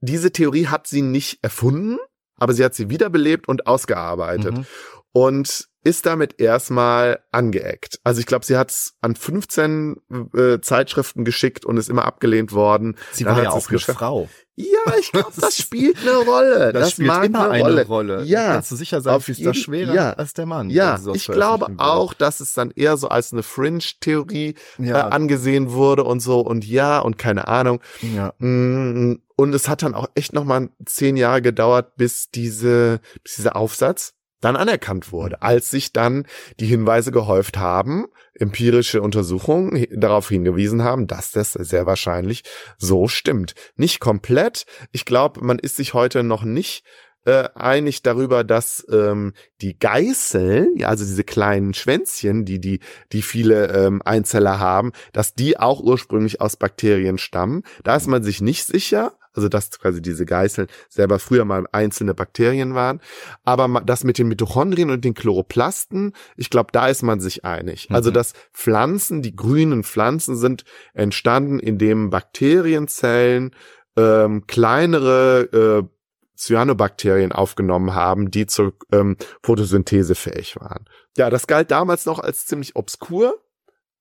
Diese Theorie hat sie nicht erfunden, aber sie hat sie wiederbelebt und ausgearbeitet. Mhm. Und ist damit erstmal angeeckt. Also ich glaube, sie hat es an 15 äh, Zeitschriften geschickt und ist immer abgelehnt worden. Sie Dann war ja auch eine. Frau. Ja, ich glaube, das spielt eine Rolle. Das, spielt mag immer eine Rolle. Ja, Da kannst du sicher sein, ist das schwerer ja. als der Mann. Ja, ich glaube auch, dass es dann eher so als eine Fringe-Theorie Ja. äh, angesehen wurde und so und ja und keine Ahnung. Ja. Mm, Und es hat dann auch echt noch mal zehn Jahre gedauert, bis diese, bis dieser Aufsatz dann anerkannt wurde, als sich dann die Hinweise gehäuft haben, empirische Untersuchungen darauf hingewiesen haben, dass das sehr wahrscheinlich so stimmt. Nicht komplett. Ich glaube, man ist sich heute noch nicht äh, einig darüber, dass ähm, die Geißel, ja, also diese kleinen Schwänzchen, die die die viele ähm, Einzeller haben, dass die auch ursprünglich aus Bakterien stammen. Da ist man sich nicht sicher. Also dass quasi diese Geißeln selber früher mal einzelne Bakterien waren. Aber das mit den Mitochondrien und den Chloroplasten, ich glaube, da ist man sich einig. Also, mhm. Also dass Pflanzen, die grünen Pflanzen sind entstanden, indem Bakterienzellen ähm, kleinere äh, Cyanobakterien aufgenommen haben, die zur ähm, Photosynthese fähig waren. Ja, das galt damals noch als ziemlich obskur,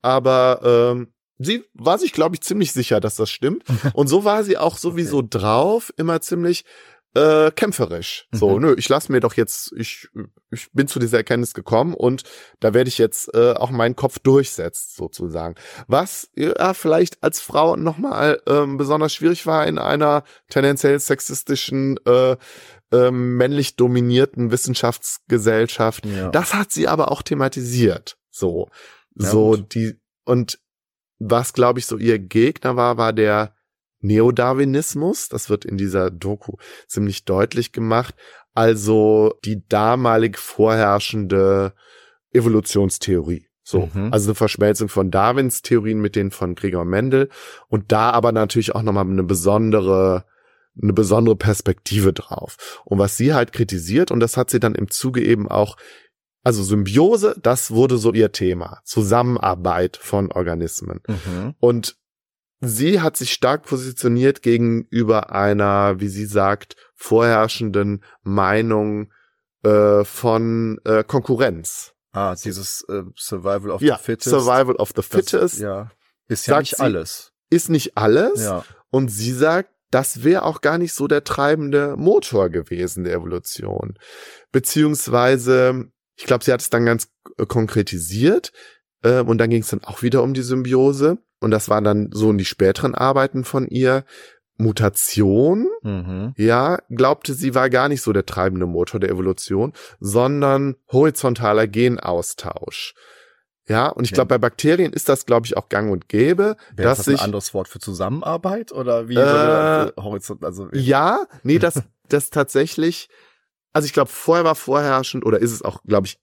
aber ähm, sie war sich, glaube ich, ziemlich sicher, dass das stimmt. Und so war sie auch sowieso okay. drauf, immer ziemlich äh, kämpferisch. So, mhm. nö, ich lasse mir doch jetzt, ich, ich bin zu dieser Erkenntnis gekommen und da werde ich jetzt äh, auch meinen Kopf durchsetzt, sozusagen. Was ja vielleicht als Frau nochmal ähm, besonders schwierig war in einer tendenziell sexistischen äh, äh, männlich dominierten Wissenschaftsgesellschaft. Ja. Das hat sie aber auch thematisiert. So, ja, so gut. die und was glaube ich so ihr Gegner war, war der Neodarwinismus. Das wird in dieser Doku ziemlich deutlich gemacht. Also die damalig vorherrschende Evolutionstheorie. So, mhm. also eine Verschmelzung von Darwins Theorien mit denen von Gregor Mendel und da aber natürlich auch nochmal eine besondere eine besondere Perspektive drauf. Und was sie halt kritisiert, und das hat sie dann im Zuge eben auch, also Symbiose, das wurde so ihr Thema. Zusammenarbeit von Organismen. Mhm. Und sie hat sich stark positioniert gegenüber einer, wie sie sagt, vorherrschenden Meinung äh, von äh, Konkurrenz. Ah, dieses äh, Survival of ja, the Fittest. Survival of the Fittest. Das, ja, ist ja nicht alles. Ist nicht alles. Ja. Und sie sagt, das wäre auch gar nicht so der treibende Motor gewesen der Evolution. Beziehungsweise, ich glaube, sie hat es dann ganz äh, konkretisiert. Äh, und dann ging es dann auch wieder um die Symbiose und das waren dann so in die späteren Arbeiten von ihr, Mutation, mhm. ja, glaubte sie war gar nicht so der treibende Motor der Evolution, sondern horizontaler Genaustausch. Ja, und ich okay. glaube, bei Bakterien ist das, glaube ich, auch gang und gäbe. Wäre dass das sich, ein anderes Wort für Zusammenarbeit oder wie? Äh, Horizont, also ja, nee, das, das tatsächlich, also ich glaube, vorher war vorherrschend oder ist es auch, glaube ich,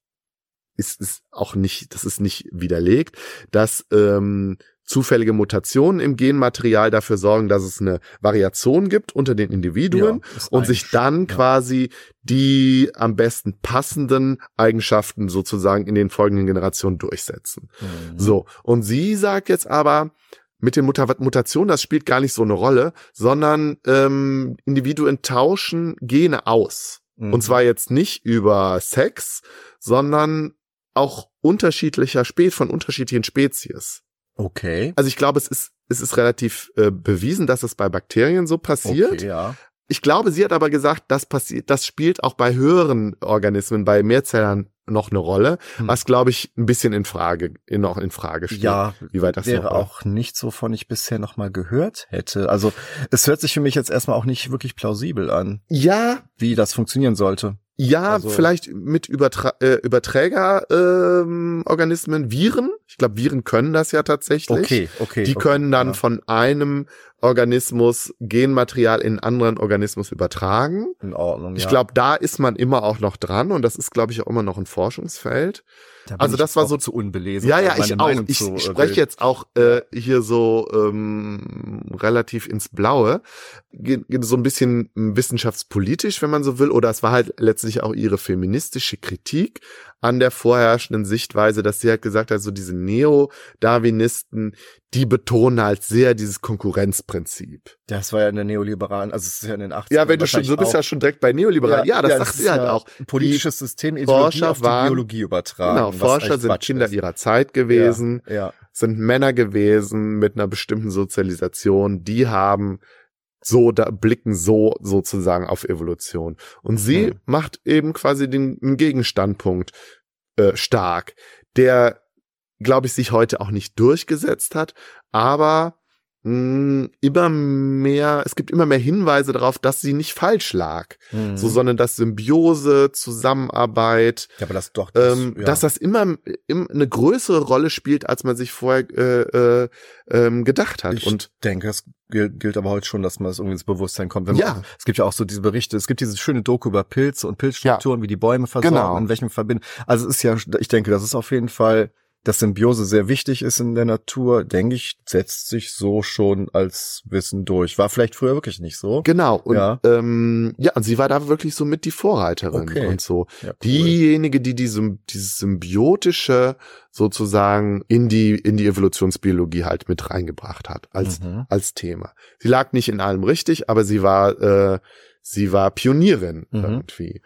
ist es auch nicht, das ist nicht widerlegt, dass ähm, zufällige Mutationen im Genmaterial dafür sorgen, dass es eine Variation gibt unter den Individuen ja, und sich dann ja. quasi die am besten passenden Eigenschaften sozusagen in den folgenden Generationen durchsetzen. Mhm. So. Und sie sagt jetzt aber, mit den Muta Mutationen, das spielt gar nicht so eine Rolle, sondern ähm, Individuen tauschen Gene aus. Mhm. Und zwar jetzt nicht über Sex, sondern auch unterschiedlicher Spät von unterschiedlichen Spezies. Okay. Also ich glaube, es ist, es ist relativ äh, bewiesen, dass es bei Bakterien so passiert. Okay, ja. Ich glaube, sie hat aber gesagt, das passiert, das spielt auch bei höheren Organismen, bei Mehrzellern noch eine Rolle, hm. was glaube ich ein bisschen in Frage, in, noch in Frage steht. Ja, wie weit das wäre auch nicht so von ich bisher noch mal gehört hätte. Also es hört sich für mich jetzt erstmal auch nicht wirklich plausibel an. Ja, wie das funktionieren sollte. Ja, also, vielleicht mit Übertra äh, Überträgerorganismen, ähm, Viren. Ich glaube, Viren können das ja tatsächlich. Okay, okay. Die okay, können dann ja. von einem Organismus Genmaterial in einen anderen Organismus übertragen. In Ordnung. Ich ja. glaube, da ist man immer auch noch dran und das ist, glaube ich, auch immer noch ein Forschungsfeld. Da also das war so zu unbelesen. Ja, ja, ich auch. Ich äh, spreche jetzt auch äh, hier so ähm, relativ ins Blaue, so ein bisschen wissenschaftspolitisch, wenn man so will, oder es war halt letztlich auch ihre feministische Kritik an der vorherrschenden Sichtweise, dass sie halt gesagt hat, so diese Neo-Darwinisten, die betonen halt sehr dieses Konkurrenzprinzip. Das war ja in der neoliberalen, also es ist ja in den 80ern. Ja, wenn du schon, du bist ja schon direkt bei neoliberalen. Ja, ja, das ja, sagt sie halt auch. Politisches System, Ideologie Forscher auf waren, Biologie übertragen. Genau, Forscher sind Quatsch Kinder ist. ihrer Zeit gewesen, ja, sind Männer gewesen mit einer bestimmten Sozialisation, die haben so da blicken so sozusagen auf Evolution. Und sie hm. macht eben quasi den, den Gegenstandpunkt äh, stark, der, glaube ich, sich heute auch nicht durchgesetzt hat, aber immer mehr, es gibt immer mehr Hinweise darauf, dass sie nicht falsch lag, Mhm. so, sondern dass Symbiose, Zusammenarbeit, ja, aber das doch, das, ähm, ja. dass das immer, im, eine größere Rolle spielt, als man sich vorher äh, äh, ähm, gedacht hat. Ich und denke, das gilt, aber heute schon, dass man das irgendwie ins Bewusstsein kommt. Wenn Ja. man, es gibt ja auch so diese Berichte, es gibt diese schöne Doku über Pilze und Pilzstrukturen, wie die Bäume versorgen, Genau. in welchem Verbinden. Also es ist ja, ich denke, das ist auf jeden Fall, dass Symbiose sehr wichtig ist in der Natur, denke ich, setzt sich so schon als Wissen durch. War vielleicht früher wirklich nicht so. Genau, und Ja. ähm, ja und sie war da wirklich so mit die Vorreiterin Okay. und so. Ja, cool. Diejenige, die diese, dieses symbiotische sozusagen in die, in die Evolutionsbiologie halt mit reingebracht hat als, Mhm. als Thema. Sie lag nicht in allem richtig, aber sie war, äh, sie war Pionierin Mhm. irgendwie.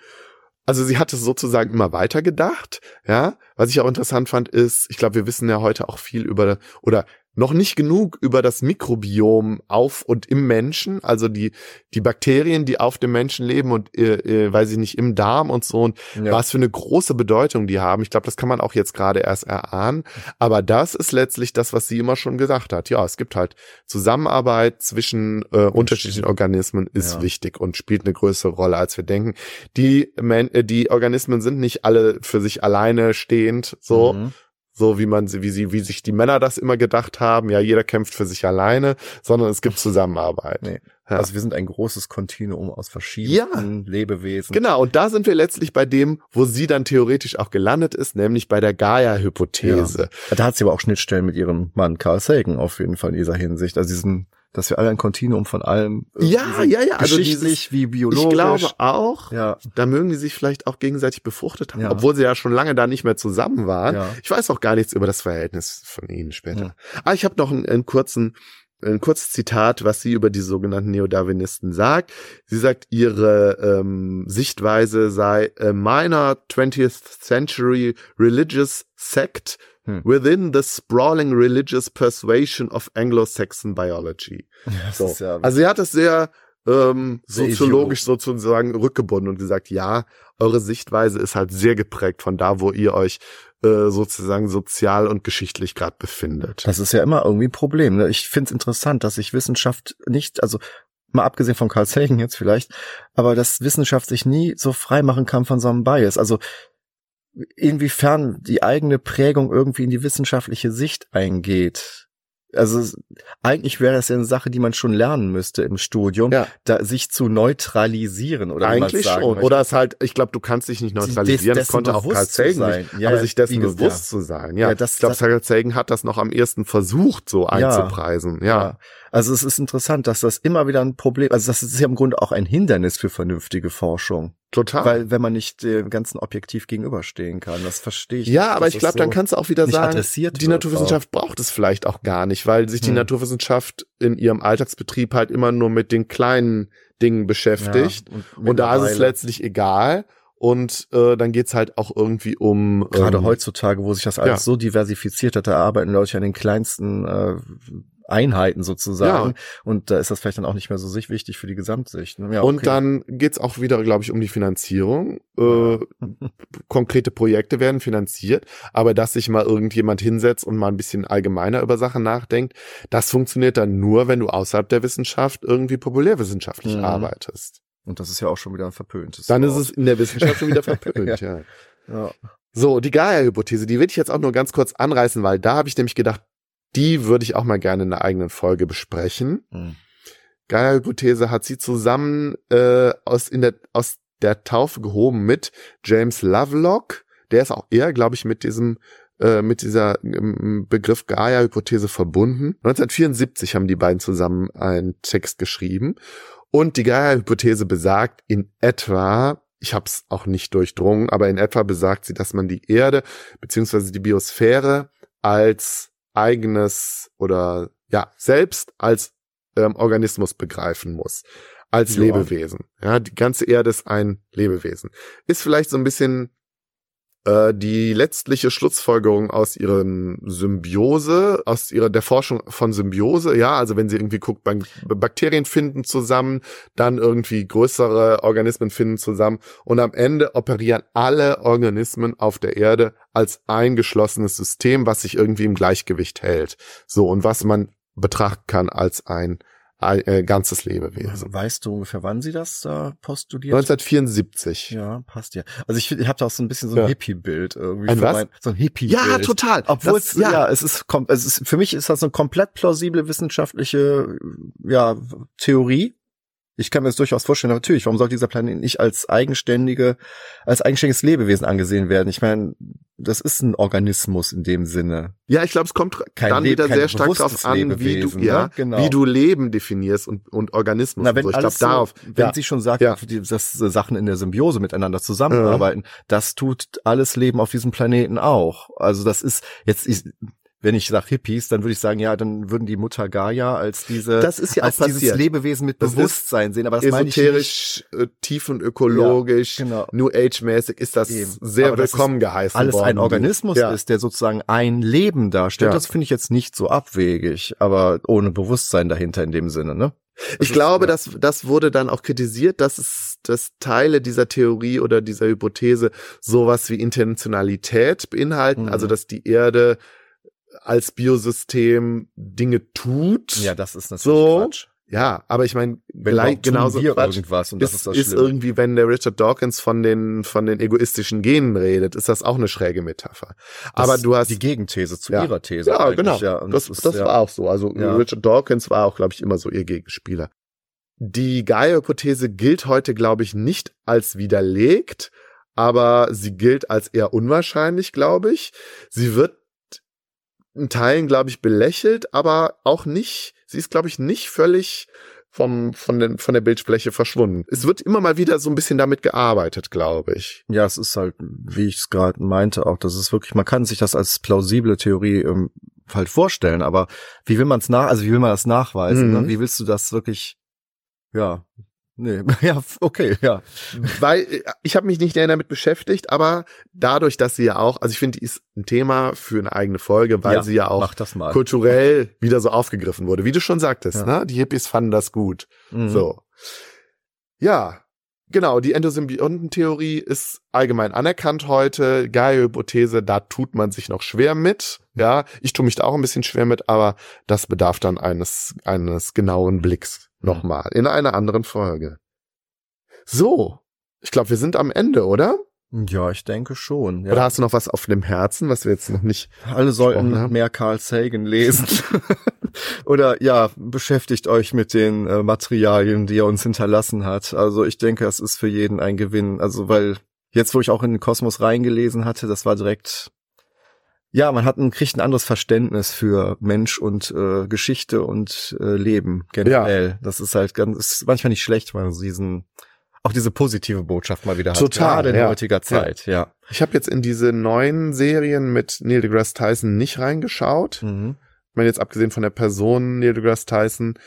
Also sie hat es sozusagen immer weiter gedacht, ja. Was ich auch interessant fand, ist, ich glaube, wir wissen ja heute auch viel über, oder noch nicht genug über das Mikrobiom auf und im Menschen, also die, die Bakterien, die auf dem Menschen leben und, äh, äh, weiß ich nicht, im Darm und so und Ja. was für eine große Bedeutung die haben. Ich glaube, das kann man auch jetzt gerade erst erahnen. Aber das ist letztlich das, was sie immer schon gesagt hat. Ja, es gibt halt Zusammenarbeit zwischen äh, unterschiedlichen Organismen ist Ja. wichtig und spielt eine größere Rolle, als wir denken. Die, äh, die Organismen sind nicht alle für sich alleine stehend, so, Mhm. So wie man sie, wie sie, wie sich die Männer das immer gedacht haben. Ja, jeder kämpft für sich alleine, sondern es gibt Zusammenarbeit. Nee. Ja. Also wir sind ein großes Kontinuum aus verschiedenen Lebewesen. Genau, und da sind wir letztlich bei dem, wo sie dann theoretisch auch gelandet ist, nämlich bei der Gaia-Hypothese. Da hat sie aber auch Schnittstellen mit ihrem Mann Carl Sagan auf jeden Fall in dieser Hinsicht. Also diesen, dass wir alle ein Kontinuum von allem Ja, ja, ja, also geschichtlich wie biologisch. Ich glaube auch, ja, da mögen die sich vielleicht auch gegenseitig befruchtet haben, Ja. obwohl sie ja schon lange da nicht mehr zusammen waren. Ja. Ich weiß auch gar nichts über das Verhältnis von ihnen später. Ja. Ah, ich habe noch einen, einen kurzen ein kurzes Zitat, was sie über die sogenannten Neodarwinisten sagt. Sie sagt, ihre ähm, Sichtweise sei a minor 20th century religious sect Hm. within the sprawling religious persuasion of Anglo-Saxon biology. So. ja Also sie hat es sehr ähm, Sehr soziologisch sozusagen rückgebunden und gesagt, ja, eure Sichtweise ist halt sehr geprägt von da, wo ihr euch äh, sozusagen sozial und geschichtlich gerade befindet. Das ist ja immer irgendwie ein Problem. Ne? Ich finde es interessant, dass sich Wissenschaft nicht, also mal abgesehen von Carl Sagan jetzt vielleicht, aber dass Wissenschaft sich nie so frei machen kann von so einem Bias. Also inwiefern die eigene Prägung irgendwie in die wissenschaftliche Sicht eingeht. Also eigentlich wäre das ja eine Sache, die man schon lernen müsste im Studium, Ja. da sich zu neutralisieren oder Eigentlich sagen schon. möchte. Oder es halt, ich glaube, du kannst dich nicht des- neutralisieren. Das dessen konnte auch Carl Sagan sein. nicht. Ja, aber ja, sich dessen bewusst zu sein. Ja, Ja, das- ich glaube, das- Carl Sagan hat das noch am ersten versucht, so einzupreisen. Ja. Also es ist interessant, dass das immer wieder ein Problem, also das ist ja im Grunde auch ein Hindernis für vernünftige Forschung. total. Weil wenn man nicht dem ganzen objektiv gegenüberstehen kann, das verstehe ich. Ja, aber ich glaube, das dann so kannst du auch wieder sagen, die Naturwissenschaft braucht es vielleicht auch gar nicht, weil sich die Hm. Naturwissenschaft in ihrem Alltagsbetrieb halt immer nur mit den kleinen Dingen beschäftigt. Ja, und da ist es letztlich egal. Und äh, dann geht's halt auch irgendwie um Gerade ähm, heutzutage, wo sich das alles ja. so diversifiziert hat, da arbeiten Leute an den kleinsten äh, Einheiten sozusagen. Ja. Und da ist das vielleicht dann auch nicht mehr so sich wichtig für die Gesamtsicht. ne? Ja, Und okay. dann geht's auch wieder, glaube ich, um die Finanzierung. Äh, konkrete Projekte werden finanziert, aber dass sich mal irgendjemand hinsetzt und mal ein bisschen allgemeiner über Sachen nachdenkt, das funktioniert dann nur, wenn du außerhalb der Wissenschaft irgendwie populärwissenschaftlich Mhm. arbeitest. Und das ist ja auch schon wieder ein verpöntes. Dann ist es in der Wissenschaft schon wieder verpönt, ja. ja. So, die Gaia-Hypothese, die will ich jetzt auch nur ganz kurz anreißen, weil da habe ich nämlich gedacht, die würde ich auch mal gerne in einer eigenen Folge besprechen. Hm. Gaia-Hypothese hat sie zusammen äh, aus, in der, aus der Taufe gehoben mit James Lovelock. Der ist auch eher, glaube ich, mit diesem äh, mit dieser ähm, Begriff Gaia-Hypothese verbunden. 1974 haben die beiden zusammen einen Text geschrieben. Und die Gaia-Hypothese besagt in etwa, ich habe es auch nicht durchdrungen, aber in etwa besagt sie, dass man die Erde beziehungsweise die Biosphäre als eigenes oder ja selbst als ähm, Organismus begreifen muss, als Ja. Lebewesen. Ja, die ganze Erde ist ein Lebewesen. Ist vielleicht so ein bisschen die letztliche Schlussfolgerung aus ihren Symbiose, aus ihrer der Forschung von Symbiose, ja, also wenn sie irgendwie guckt, Bak- Bakterien finden zusammen, dann irgendwie größere Organismen finden zusammen und am Ende operieren alle Organismen auf der Erde als ein geschlossenes System, was sich irgendwie im Gleichgewicht hält. So, und was man betrachten kann als ein, ein äh, ganzes Lebewesen. Also weißt du ungefähr, wann sie das da postuliert? 1974. Ja, passt ja. Also ich, ich habe da auch so ein bisschen so ein Ja. Hippie-Bild irgendwie. Ein was? Mein, so ein Hippie-Bild. Ja, total. Obwohl Das- es, ja. es ist, es ist, für mich ist das eine komplett plausible wissenschaftliche, ja, Theorie. Ich kann mir das durchaus vorstellen, natürlich, warum sollte dieser Planet nicht als eigenständige, als eigenständiges Lebewesen angesehen werden? Ich meine, das ist ein Organismus in dem Sinne. Ja, ich glaube, es kommt Kein dann Leb- wieder sehr stark darauf an, wie du, Lebewesen, ja, ne? Genau. wie du Leben definierst und, und Organismus. Na, und wenn so. Ich glaube, darauf. so, wenn ja. sie schon sagt, Ja. dass Sachen in der Symbiose miteinander zusammenarbeiten, das tut alles Leben auf diesem Planeten auch. Also das ist jetzt, ich, wenn ich sage Hippies, dann würde ich sagen, ja, dann würden die Mutter Gaia als diese, Das ist ja als dieses passiert. Lebewesen mit Das Bewusstsein sehen. Aber das meine ich nicht. Esoterisch, äh, tiefenökologisch, Ja, genau. New Age-mäßig ist das Eben. sehr Aber das willkommen geheißen Alles worden. ein Organismus ja. ist, der sozusagen ein Leben darstellt. Ja. Das finde ich jetzt nicht so abwegig, aber ohne Bewusstsein dahinter in dem Sinne, ne? Ich ist- glaube, ja. dass das wurde dann auch kritisiert, dass es dass Teile dieser Theorie oder dieser Hypothese sowas wie Intentionalität beinhalten, Mhm. also dass die Erde als Biosystem Dinge tut. Ja, das ist natürlich So. Quatsch. Ja, aber ich meine, gleich genauso Quatsch irgendwas und das ist, ist das ist irgendwie, wenn der Richard Dawkins von den von den egoistischen Genen redet, ist das auch eine schräge Metapher. aber Das du hast die Gegenthese zu Ja. ihrer These. ja genau, Ja, das, ist, das ja, war auch so. Also. Richard Dawkins war auch, glaube ich, immer so ihr Gegenspieler. Die Gaia-Hypothese gilt heute, glaube ich, nicht als widerlegt, aber sie gilt als eher unwahrscheinlich, glaube ich. Sie wird in Teilen, glaube ich, belächelt, aber auch nicht, sie ist, glaube ich, nicht völlig vom, von, den, von der Bildfläche verschwunden. Es wird immer mal wieder so ein bisschen damit gearbeitet, glaube ich. ja, es ist halt, wie ich es gerade meinte, auch, das ist wirklich, man kann sich das als plausible Theorie ähm, halt vorstellen, aber wie will man es nach, also wie will man das nachweisen? Mhm. Ne? Wie willst du das wirklich, ja, nee, ja, okay, ja. Weil äh, ich habe mich nicht näher damit beschäftigt, aber dadurch, dass sie ja auch, also ich finde, die ist ein Thema für eine eigene Folge, weil Ja, sie ja auch kulturell wieder so aufgegriffen wurde, wie du schon sagtest, Ja. ne? Die Hippies fanden das gut. Mhm. So. Ja, genau, die Endosymbiontentheorie ist allgemein anerkannt heute. Gaia-Hypothese, da tut man sich noch schwer mit. Ja, ich tue mich da auch ein bisschen schwer mit, aber das bedarf dann eines, eines genauen Blicks nochmal in einer anderen Folge. So, ich glaube, wir sind am Ende, oder? Ja, ich denke schon. Ja. Oder hast du noch was auf dem Herzen, was wir jetzt noch nicht Alle sollten mehr Carl Sagan lesen. Oder ja, beschäftigt euch mit den äh, Materialien, die er uns hinterlassen hat. Also ich denke, es ist für jeden ein Gewinn. Also weil jetzt, wo ich auch in den Kosmos reingelesen hatte, das war direkt, ja, man hat ein, kriegt ein anderes Verständnis für Mensch und äh, Geschichte und äh, Leben generell. Das ist halt ganz, ist manchmal nicht schlecht, weil man so diesen auch diese positive Botschaft mal wieder hat. Total, in ja. heutiger Zeit, ja. Ich habe jetzt in diese neuen Serien mit Neil deGrasse Tyson nicht reingeschaut. Mhm. Ich meine, jetzt abgesehen von der Person Neil deGrasse Tyson,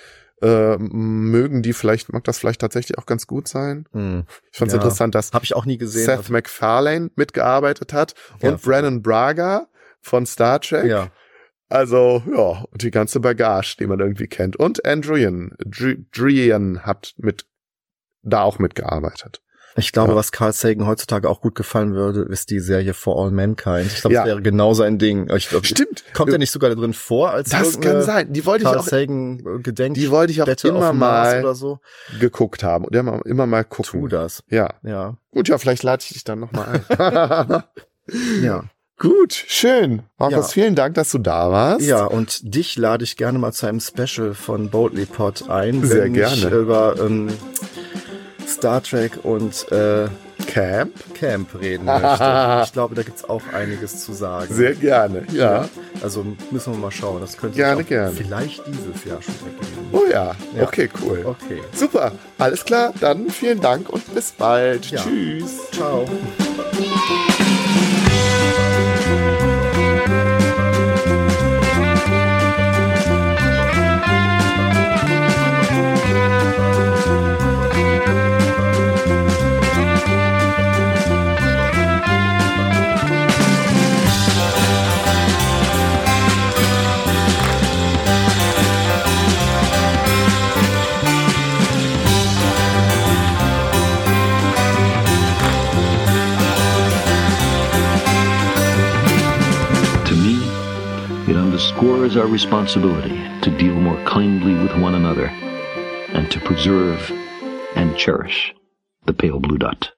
äh, mögen die vielleicht, mag das vielleicht tatsächlich auch ganz gut sein. Mhm. Ich fand es Ja. interessant, dass Habe ich auch nie gesehen. Seth MacFarlane mitgearbeitet hat und Ja. Brandon Braga von Star Trek. ja. Also, ja, und die ganze Bagage, die man irgendwie kennt. Und Andrian, Dr- Drian hat mit, da auch mitgearbeitet. Ich glaube, Ja. was Carl Sagan heutzutage auch gut gefallen würde, ist die Serie For All Mankind. Ich glaube, Ja. das wäre genau sein Ding. Ich glaub, Stimmt. Kommt er nicht sogar da drin vor als Das kann sein. Die wollte ich Carl auch Sagan äh, Die wollte ich auch Stätte immer mal so? geguckt haben und immer, immer mal gucken. Tu das. Ja. Ja. Gut, ja, vielleicht lade ich dich dann nochmal ein. Ja. Gut, schön. Markus, Ja. vielen Dank, dass du da warst. Ja, und dich lade ich gerne mal zu einem Special von Boldly Pod ein, Sehr wenn ich gerne. über ähm, Star Trek und äh, Camp. Camp reden möchte. Ich glaube, da gibt's auch einiges zu sagen. Sehr gerne. Ja. Also müssen wir mal schauen. Das könnte Gerne, gerne. vielleicht dieses Jahr schon ergeben. Oh ja. Ja. Okay, cool. Okay. Super. Alles klar. Dann vielen Dank und bis bald. Ja. Tschüss. Ciao. The our responsibility to deal more kindly with one another and to preserve and cherish the pale blue dot.